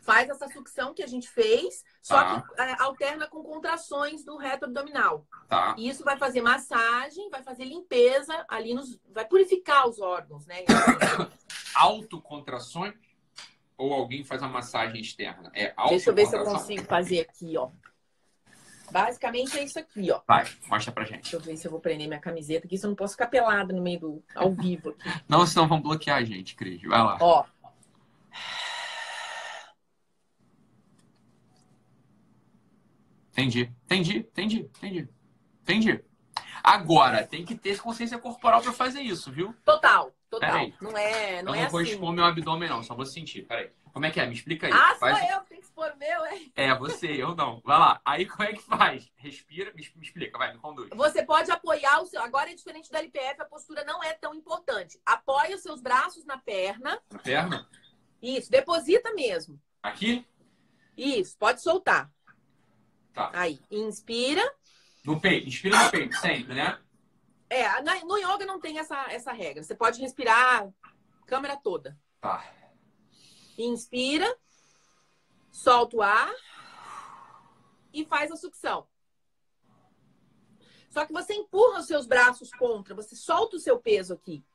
faz essa sucção que a gente fez, só Tá. que é, alterna com contrações do reto abdominal. tá. E isso vai fazer massagem, vai fazer limpeza ali nos. vai purificar os órgãos, né? [COUGHS] Autocontrações ou alguém faz a massagem externa? É Deixa eu ver se eu consigo fazer aqui, ó. Basicamente é isso aqui, ó. Vai, mostra pra gente. Deixa eu ver se eu vou prender minha camiseta aqui, se eu não posso ficar pelada no meio do. ao vivo aqui. Não, senão vão bloquear a gente, Cris. Vai lá. Ó. Entendi, entendi, entendi, entendi. Entendi. Agora, tem que ter consciência corporal pra fazer isso, viu? Total, total. Não é, não eu é não vou assim. expor meu abdômen, não. Só vou sentir. Peraí. Como é que é? Me explica aí. Ah, sou Faz- eu que tenho que expor o meu, é? É, você, eu não. Vai lá. Aí como é que faz? Respira, me, explica, vai, me conduz. Você pode apoiar o seu. Agora é diferente do LPF, a postura não é tão importante. Apoia os seus braços na perna. Na perna? Isso, deposita mesmo. Aqui? Isso, pode soltar. Tá. Aí, inspira. No peito. Inspira no peito, sempre, né? É, no yoga não tem essa, essa regra. Você pode respirar câmera toda. Tá. Inspira, solta o ar e faz a sucção. Só que você empurra os seus braços contra, você solta o seu peso aqui.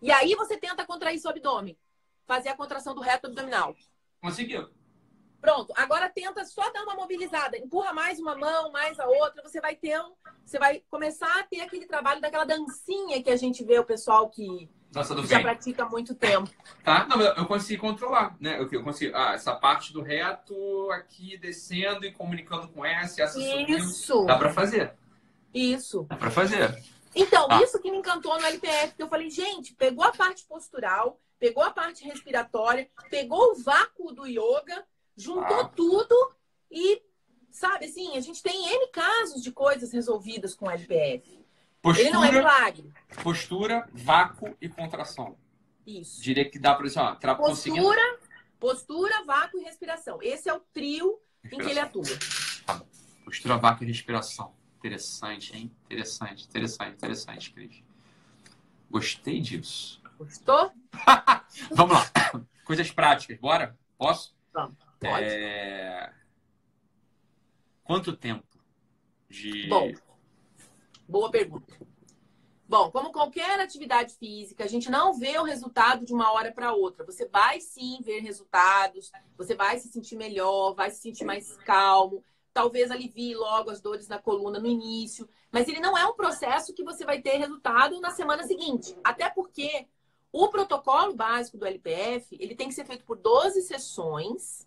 E aí você tenta contrair seu abdômen. Fazer a contração do reto abdominal. Conseguiu. Pronto, agora tenta só dar uma mobilizada. Empurra mais uma mão, mais a outra. Você vai ter um. Você vai começar a ter aquele trabalho daquela dancinha que a gente vê o pessoal que do já pratica há muito tempo. Tá? Não, eu consigo controlar, né? Eu, eu consigo. Ah, essa parte do reto aqui descendo e comunicando com essa, essa subindo. Isso, Dá pra fazer. isso. Dá pra fazer. Então, Ah. isso que me encantou no LPF, que eu falei, gente, pegou a parte postural, pegou a parte respiratória, pegou o vácuo do yoga, juntou Ah. tudo e, sabe, assim, a gente tem N casos de coisas resolvidas com o LPF. Ele não é Postura, milagre. postura, vácuo e contração. Isso. Diria que dá pra dizer, ó, tra... conseguindo. Postura, postura, vácuo e respiração. Esse é o trio em que ele atua. Postura, vácuo e respiração. Interessante, hein? Interessante, interessante, interessante, Cris. Gostei disso. Gostou? [LAUGHS] Vamos lá. [COUGHS] Coisas práticas, bora? Posso? Vamos. Pode. É... Quanto tempo de. Bom, boa pergunta. Bom, como qualquer atividade física, a gente não vê o resultado de uma hora para outra. Você vai sim ver resultados, você vai se sentir melhor, vai se sentir mais calmo, talvez alivie logo as dores na coluna no início, mas ele não é um processo que você vai ter resultado na semana seguinte. Até porque o protocolo básico do LPF, ele tem que ser feito por 12 sessões,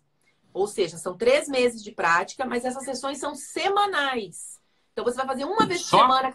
ou seja, são três meses de prática, mas essas sessões são semanais. Então você vai fazer uma vez por Só? semana,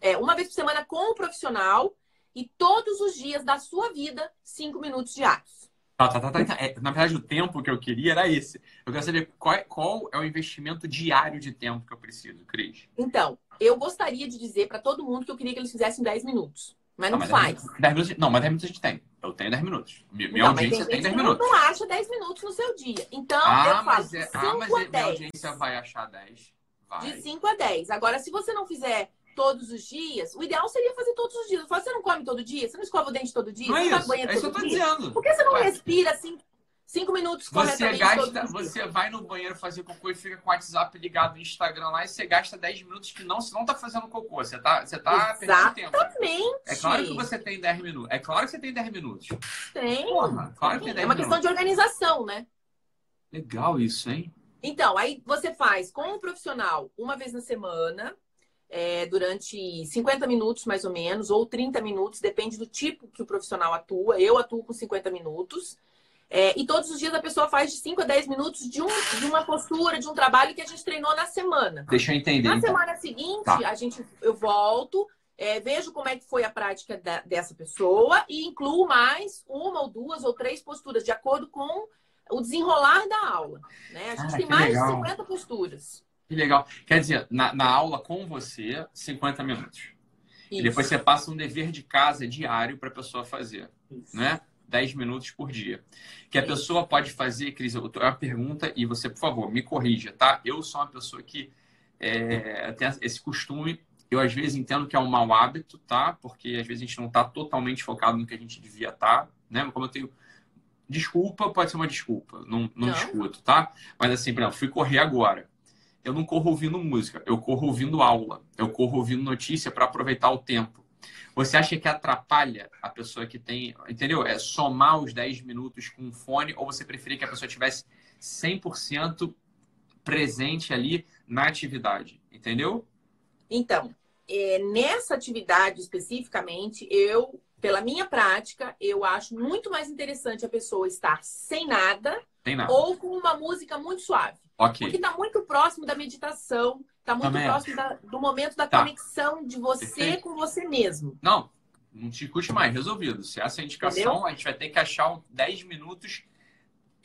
é, uma vez por semana com o profissional e todos os dias da sua vida, cinco minutos diários. Tá, tá, tá, tá, tá. É, na verdade, o tempo que eu queria era esse. Eu quero saber qual, é- qual é o investimento diário de tempo que eu preciso, Cris. Então, eu gostaria de dizer para todo mundo que eu queria que eles fizessem 10 minutos, mas não mas faz. 10 10 minutos, não, mas 10 minutos a gente tem. Eu tenho 10 minutos. Minha, minha Não, audiência tem gente 10 que minutos. Não acha 10 minutos no seu dia. Então, Ah, eu de é, 5 ah, mas a é- minha 10. audiência vai achar 10. Vai. De 5 a 10. Agora, se você não fizer todos os dias, o ideal seria fazer todos os dias. Falo, você não come todo dia? Você não escova o dente todo dia? Não você é não isso. ao banheiro É isso que eu todo tô dia? dizendo. Por que você não Vai. respira assim? Cinco minutos Você gasta, você vai no banheiro fazer cocô e fica com o WhatsApp ligado no Instagram lá e você gasta 10 minutos que não, você não tá fazendo cocô, você tá, você tá perdendo tempo. Exatamente. É claro que você tem 10 minutos. É claro que você tem 10 minutos. tem. Porra, claro que tem 10 É uma minutos. questão de organização, né? Legal isso, hein? Então, aí você faz com o profissional uma vez na semana, é, durante 50 minutos mais ou menos, ou 30 minutos, depende do tipo que o profissional atua. Eu atuo com 50 minutos. É, e todos os dias a pessoa faz de 5 a 10 minutos de, um, de uma postura, de um trabalho que a gente treinou na semana. Deixa eu entender. Na então. semana seguinte, Tá. a gente, eu volto, é, vejo como é que foi a prática da- dessa pessoa e incluo mais uma ou duas ou três posturas, de acordo com o desenrolar da aula. Né? A gente Ah, tem mais legal. de 50 posturas. Que legal. Quer dizer, na, na aula com você, 50 minutos. E Isso. depois você passa um dever de casa diário para a pessoa fazer, Isso. né? 10 minutos por dia. Que a Isso. pessoa pode fazer, Cris, eu tô- é uma pergunta e você, por favor, me corrija, tá? Eu sou uma pessoa que é, tem esse costume, eu às vezes entendo que é um mau hábito, tá? Porque às vezes a gente não está totalmente focado no que a gente devia estar, né? Como eu tenho. Desculpa, pode ser uma desculpa, não, não, Não. discuto, tá? Mas assim, por exemplo, fui correr agora. Eu não corro ouvindo música, eu corro ouvindo aula, eu corro ouvindo notícia para aproveitar o tempo. Você acha que atrapalha a pessoa que tem, entendeu? É somar os 10 minutos com um fone ou você preferia que a pessoa tivesse 100% presente ali na atividade, entendeu? Então, é, nessa atividade especificamente, eu, pela minha prática, eu acho muito mais interessante a pessoa estar sem nada Tem nada. ou com uma música muito suave. Ok. Porque está muito próximo da meditação, está muito Também próximo da- do momento da Tá. conexão de você Perfeito. com você mesmo. Não, não discute mais, resolvido. Se essa é a indicação, Entendeu? a gente vai ter que achar um 10 minutos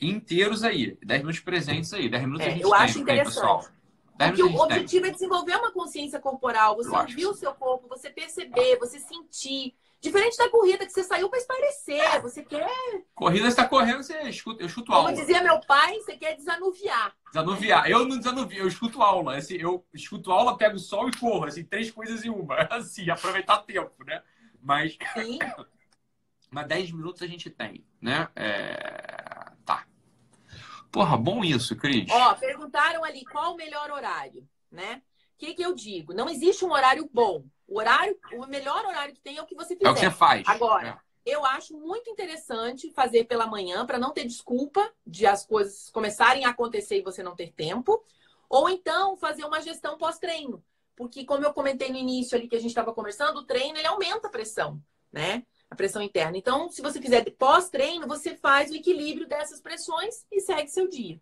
inteiros aí. 10 minutos presentes aí. 10 minutos É, a gente eu tem, acho interessante. 10 Porque o objetivo é desenvolver uma consciência corporal, você Eu ouvir o seu corpo, você perceber, você sentir. Diferente da corrida que você saiu para espairecer, você quer, Corrida você tá correndo, você escuta, eu escuto como aula. dizia meu pai, você quer desanuviar. Desanuviar. Eu não desanuvio, eu escuto aula. Assim, eu escuto aula, pego o sol e corro. Assim, três coisas em uma. [LAUGHS] Assim, aproveitar tempo, né? Mas, Sim. [COUGHS] mas 10 minutos a gente tem, né? É... Tá. Porra, bom isso, Cris. Ó, perguntaram ali qual o melhor horário, né? O que, que eu digo? Não existe um horário bom. O horário, o melhor horário que tem é o que você fizer. é o que você faz. Agora, eu acho muito interessante fazer pela manhã para não ter desculpa de as coisas começarem a acontecer e você não ter tempo. Ou então fazer uma gestão pós-treino. Porque, como eu comentei no início ali que a gente estava conversando, o treino ele aumenta a pressão, né? A pressão interna. Então, se você fizer pós-treino, você faz o equilíbrio dessas pressões e segue seu dia.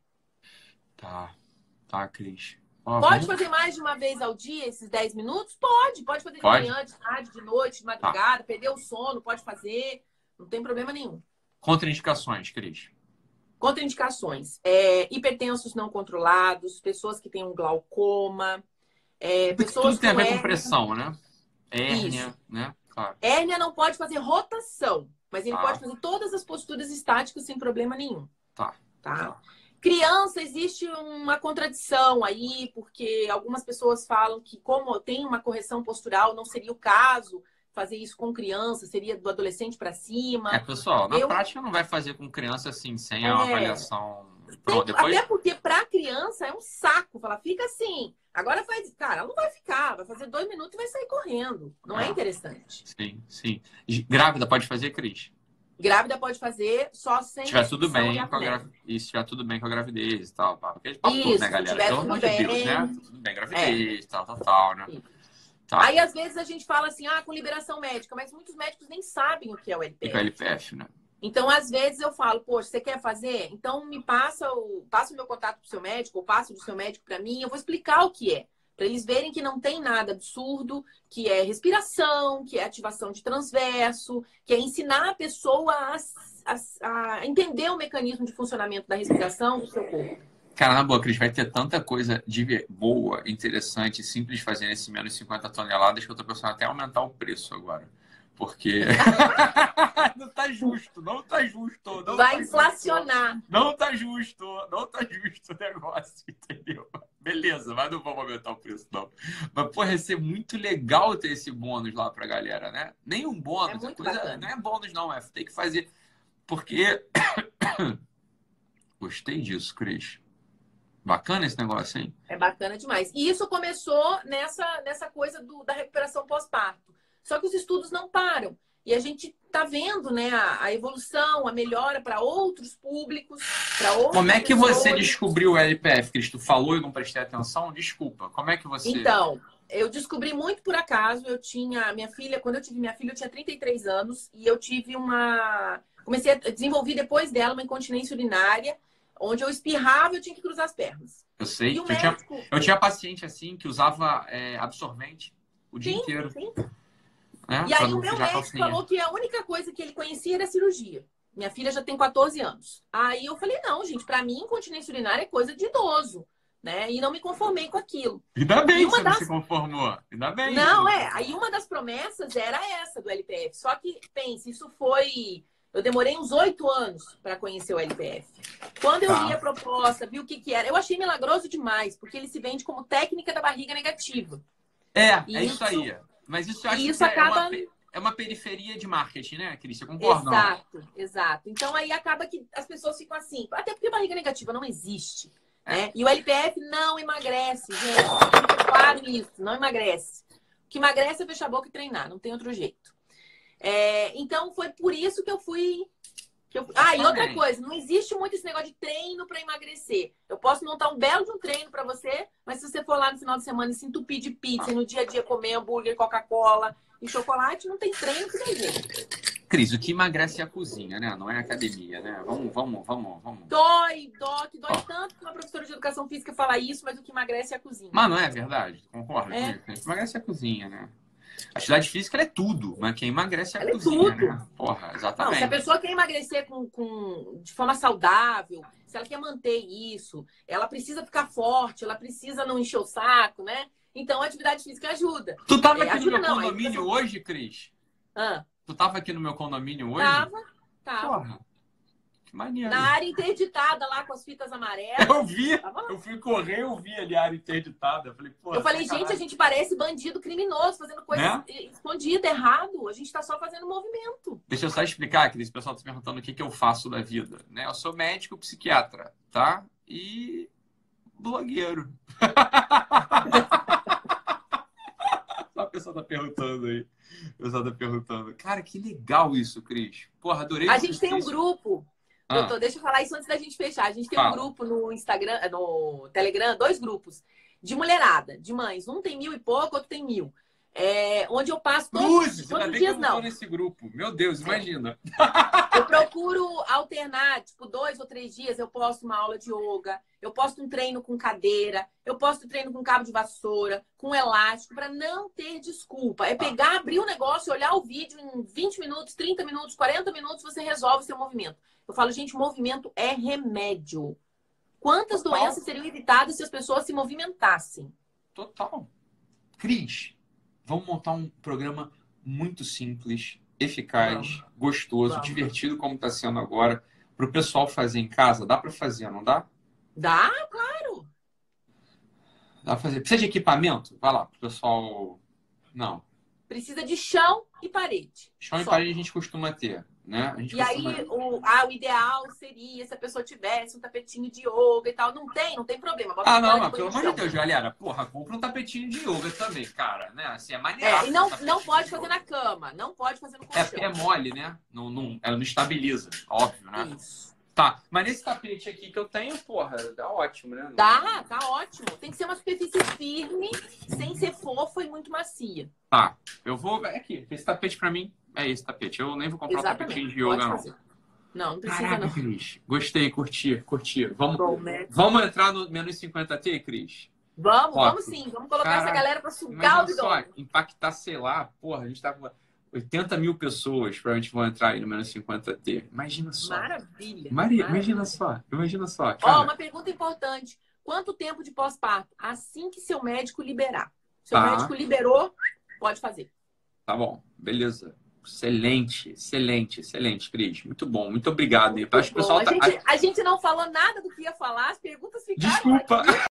Tá. Tá, Cris. Ó, Pode fazer mais de uma vez ao dia esses 10 minutos? Pode. Pode fazer de Pode. Tá. manhã, de tarde, de noite, de madrugada, perder o sono, pode fazer. Não tem problema nenhum. Contraindicações, Cris. Contraindicações: é, hipertensos não controlados, pessoas que têm um glaucoma, é, pessoas Tudo tem a ver com hérnia. pressão, né? Hérnia, Isso. né? Claro. Hérnia não pode fazer rotação, mas ele Tá. pode fazer todas as posturas estáticas sem problema nenhum. Tá. Tá? Tá. Criança, existe uma contradição aí, porque algumas pessoas falam que, como tem uma correção postural, não seria o caso fazer isso com criança, seria do adolescente para cima. É, pessoal, na Eu- prática não vai fazer com criança assim, sem É. uma avaliação. Pronto, depois. Até porque para criança é um saco. Falar, fica assim. Agora faz. Cara, ela não vai ficar. Vai fazer dois minutos e vai sair correndo. Não é Ah. interessante. Sim, sim. Grávida pode fazer, Cris? Grávida pode fazer só sem. Se tiver tudo bem de com a gravidez. E se tiver tudo bem com a gravidez e tal. Porque a gente fala tudo, Isso, né, se galera? tiver Pelo tudo amor de Deus, bem. É. né? Tudo bem, gravidez, tal, tal, tal, né? Tá. Aí, às vezes, a gente fala assim, ah, com liberação médica, mas muitos médicos nem sabem o que é o E LPF. com a LPF, né? Então, às vezes, eu falo, poxa, você quer fazer? Então, me passa o, passa o meu contato pro seu médico, ou passa do seu médico para mim, eu vou explicar o que é. Para eles verem que não tem nada absurdo, que é respiração, que é ativação de transverso, que é ensinar a pessoa a, a- a entender o mecanismo de funcionamento da respiração do seu corpo. Cara, na boa, Cris, vai ter tanta coisa de boa, interessante, simples fazer nesse menos 50 toneladas que eu tô pensando até aumentar o preço agora. Porque [LAUGHS] não tá justo, não tá justo. Não Vai tá inflacionar. Justo, não tá justo, não tá justo o negócio, entendeu? Beleza, mas não vamos aumentar o preço, não. Mas, porra, ia ser muito legal ter esse bônus lá pra galera, né? Nem um bônus, É coisa bacana. não é bônus, não, é tem que fazer. Porque [COUGHS] Gostei disso, Cris. Bacana esse negócio, hein? É bacana demais. E isso começou nessa, nessa coisa do, da recuperação pós-parto. Só que os estudos não param. E a gente está vendo né, a, a, evolução, a melhora para outros públicos, para outros. Como é que pessoas. você descobriu o LPF, Cristo? Falou e não prestei atenção? Desculpa. Como é que você. Então, eu descobri muito por acaso. Eu tinha. Minha filha, quando eu tive minha filha, eu tinha 33 anos e eu tive uma. Comecei a desenvolver depois dela uma incontinência urinária, onde eu espirrava e eu tinha que cruzar as pernas. Eu sei. Eu, médico... tinha, eu tinha paciente assim que usava é, absorvente o dia sim, inteiro. Sim. É, e aí o meu médico falou que a única coisa que ele conhecia era cirurgia. Minha filha já tem 14 anos. Aí eu falei, não, gente, para mim, incontinência urinária é coisa de idoso. Né? E não me conformei com aquilo. Ainda bem que você das... não se conformou. Ainda bem. Não, é. Aí uma das promessas era essa do LPF. Só que, pense, isso foi. Eu demorei uns oito anos para conhecer o LPF. Quando eu tá. vi a proposta, vi o que, que era, eu achei milagroso demais, porque ele se vende como técnica da barriga negativa. É, e é isso aí. Mas isso eu acho isso que acaba... é, uma, é uma periferia de marketing, né, Cris? Você concorda? Exato, exato. Então aí acaba que as pessoas ficam assim, até porque barriga negativa não existe. É. Né? E o LPF não emagrece, gente. Claro isso, não emagrece. O que emagrece é fechar a boca e treinar, não tem outro jeito. É, então foi por isso que eu fui eu... Ah, e outra coisa, não existe muito esse negócio de treino para emagrecer. Eu posso montar um belo de um treino para você, mas se você for lá no final de semana e se entupir de pizza e no dia a dia comer hambúrguer, Coca-Cola e chocolate, não tem treino que nem jeito. Cris, o que emagrece é a cozinha, né? Não é a academia, né? Vamos, vamos, vamos, vamos. Dói, dói, que dói oh. tanto que uma professora de educação física fala isso, mas o que emagrece é a cozinha. Mas não é verdade? Concorda? É. O que emagrece é a cozinha, né? A atividade física é tudo, mas quem emagrece é a ela cozinha, é tudo. Né? Porra, exatamente. Não, se a pessoa quer emagrecer com, com, de forma saudável, se ela quer manter isso, ela precisa ficar forte, ela precisa não encher o saco, né? Então a atividade física ajuda. Tu tava é, aqui ajuda, no meu não, condomínio hoje, Cris? Ah. Tu tava aqui no meu condomínio hoje? Tava, tava. Porra. Maneiro. Na área interditada lá com as fitas amarelas. Eu vi, eu fui correr, eu vi ali a área interditada. Eu falei, pô. Eu falei, gente, a gente parece bandido criminoso, fazendo coisa né? escondida, errado. A gente tá só fazendo movimento. Deixa eu só explicar, Cris. O pessoal tá perguntando o que, que eu faço da vida. Né? Eu sou médico psiquiatra, tá? E blogueiro. [LAUGHS] só a pessoa tá perguntando aí. O pessoal tá perguntando. Cara, que legal isso, Cris. Porra, adorei. A gente tem um grupo ah. Doutor, deixa eu falar isso antes da gente fechar. A gente tem Fala. um grupo no Instagram, no Telegram, dois grupos de mulherada, de mães. Um tem mil e pouco, outro tem mil. É, onde eu passo todos, Luz, todos os dias, não. nesse grupo. Meu Deus, é. imagina. Eu procuro alternar, tipo, dois ou três dias eu posto uma aula de yoga, eu posto um treino com cadeira, eu posto um treino com cabo de vassoura, com elástico, para não ter desculpa. É pegar, abrir o negócio, olhar o vídeo em 20 minutos, 30 minutos, 40 minutos, você resolve o seu movimento. Eu falo, gente, movimento é remédio. Quantas Total. doenças seriam evitadas se as pessoas se movimentassem? Total. Cris, vamos montar um programa muito simples, eficaz, vamos. gostoso, vamos. divertido, como está sendo agora, para o pessoal fazer em casa. Dá para fazer, não dá? Dá, claro. Dá para fazer. Precisa de equipamento? Vai lá, pessoal. Não. Precisa de chão e parede. Chão Só. e parede a gente costuma ter. Né? e aí, o, ah, o ideal seria se a pessoa tivesse um tapetinho de yoga e tal. Não tem, não tem problema. Bota ah, não, mas pelo amor de Deus, galera. Porra, compra um tapetinho de yoga também, cara. Né? Assim, é maneiro. É, e não, não pode fazer na cama, não pode fazer no colchão. É, é mole, né? Não, não, ela não estabiliza, óbvio, né? Isso. Tá, mas nesse tapete aqui que eu tenho, porra, dá ótimo, né? Dá, tá ótimo. Tem que ser uma superfície firme, sem ser fofa e muito macia. Tá, eu vou. É aqui, esse tapete pra mim é esse tapete. Eu nem vou comprar Exatamente. tapetinho de yoga, não. Não, não precisa Caraca, não. Cris. Gostei, curti, curti. Vamos, Bom, né? vamos entrar no menos 50T, Cris? Vamos, vamos sim. Vamos colocar Caraca, essa galera pra sugar o só, impactar, sei lá, porra, a gente tá com 80 mil pessoas provavelmente vão entrar aí no menos 50T. Imagina só. Maravilha. Maria, Maravilha. imagina só. Imagina só. Ó, oh, uma pergunta importante. Quanto tempo de pós-parto? Assim que seu médico liberar. Seu tá. médico liberou, pode fazer. Tá bom, beleza. Excelente, excelente, excelente, Cris. Muito bom, muito obrigado. Muito Acho bom. pessoal a, tá... gente, a gente não falou nada do que ia falar, as perguntas ficaram. Desculpa. Aqui.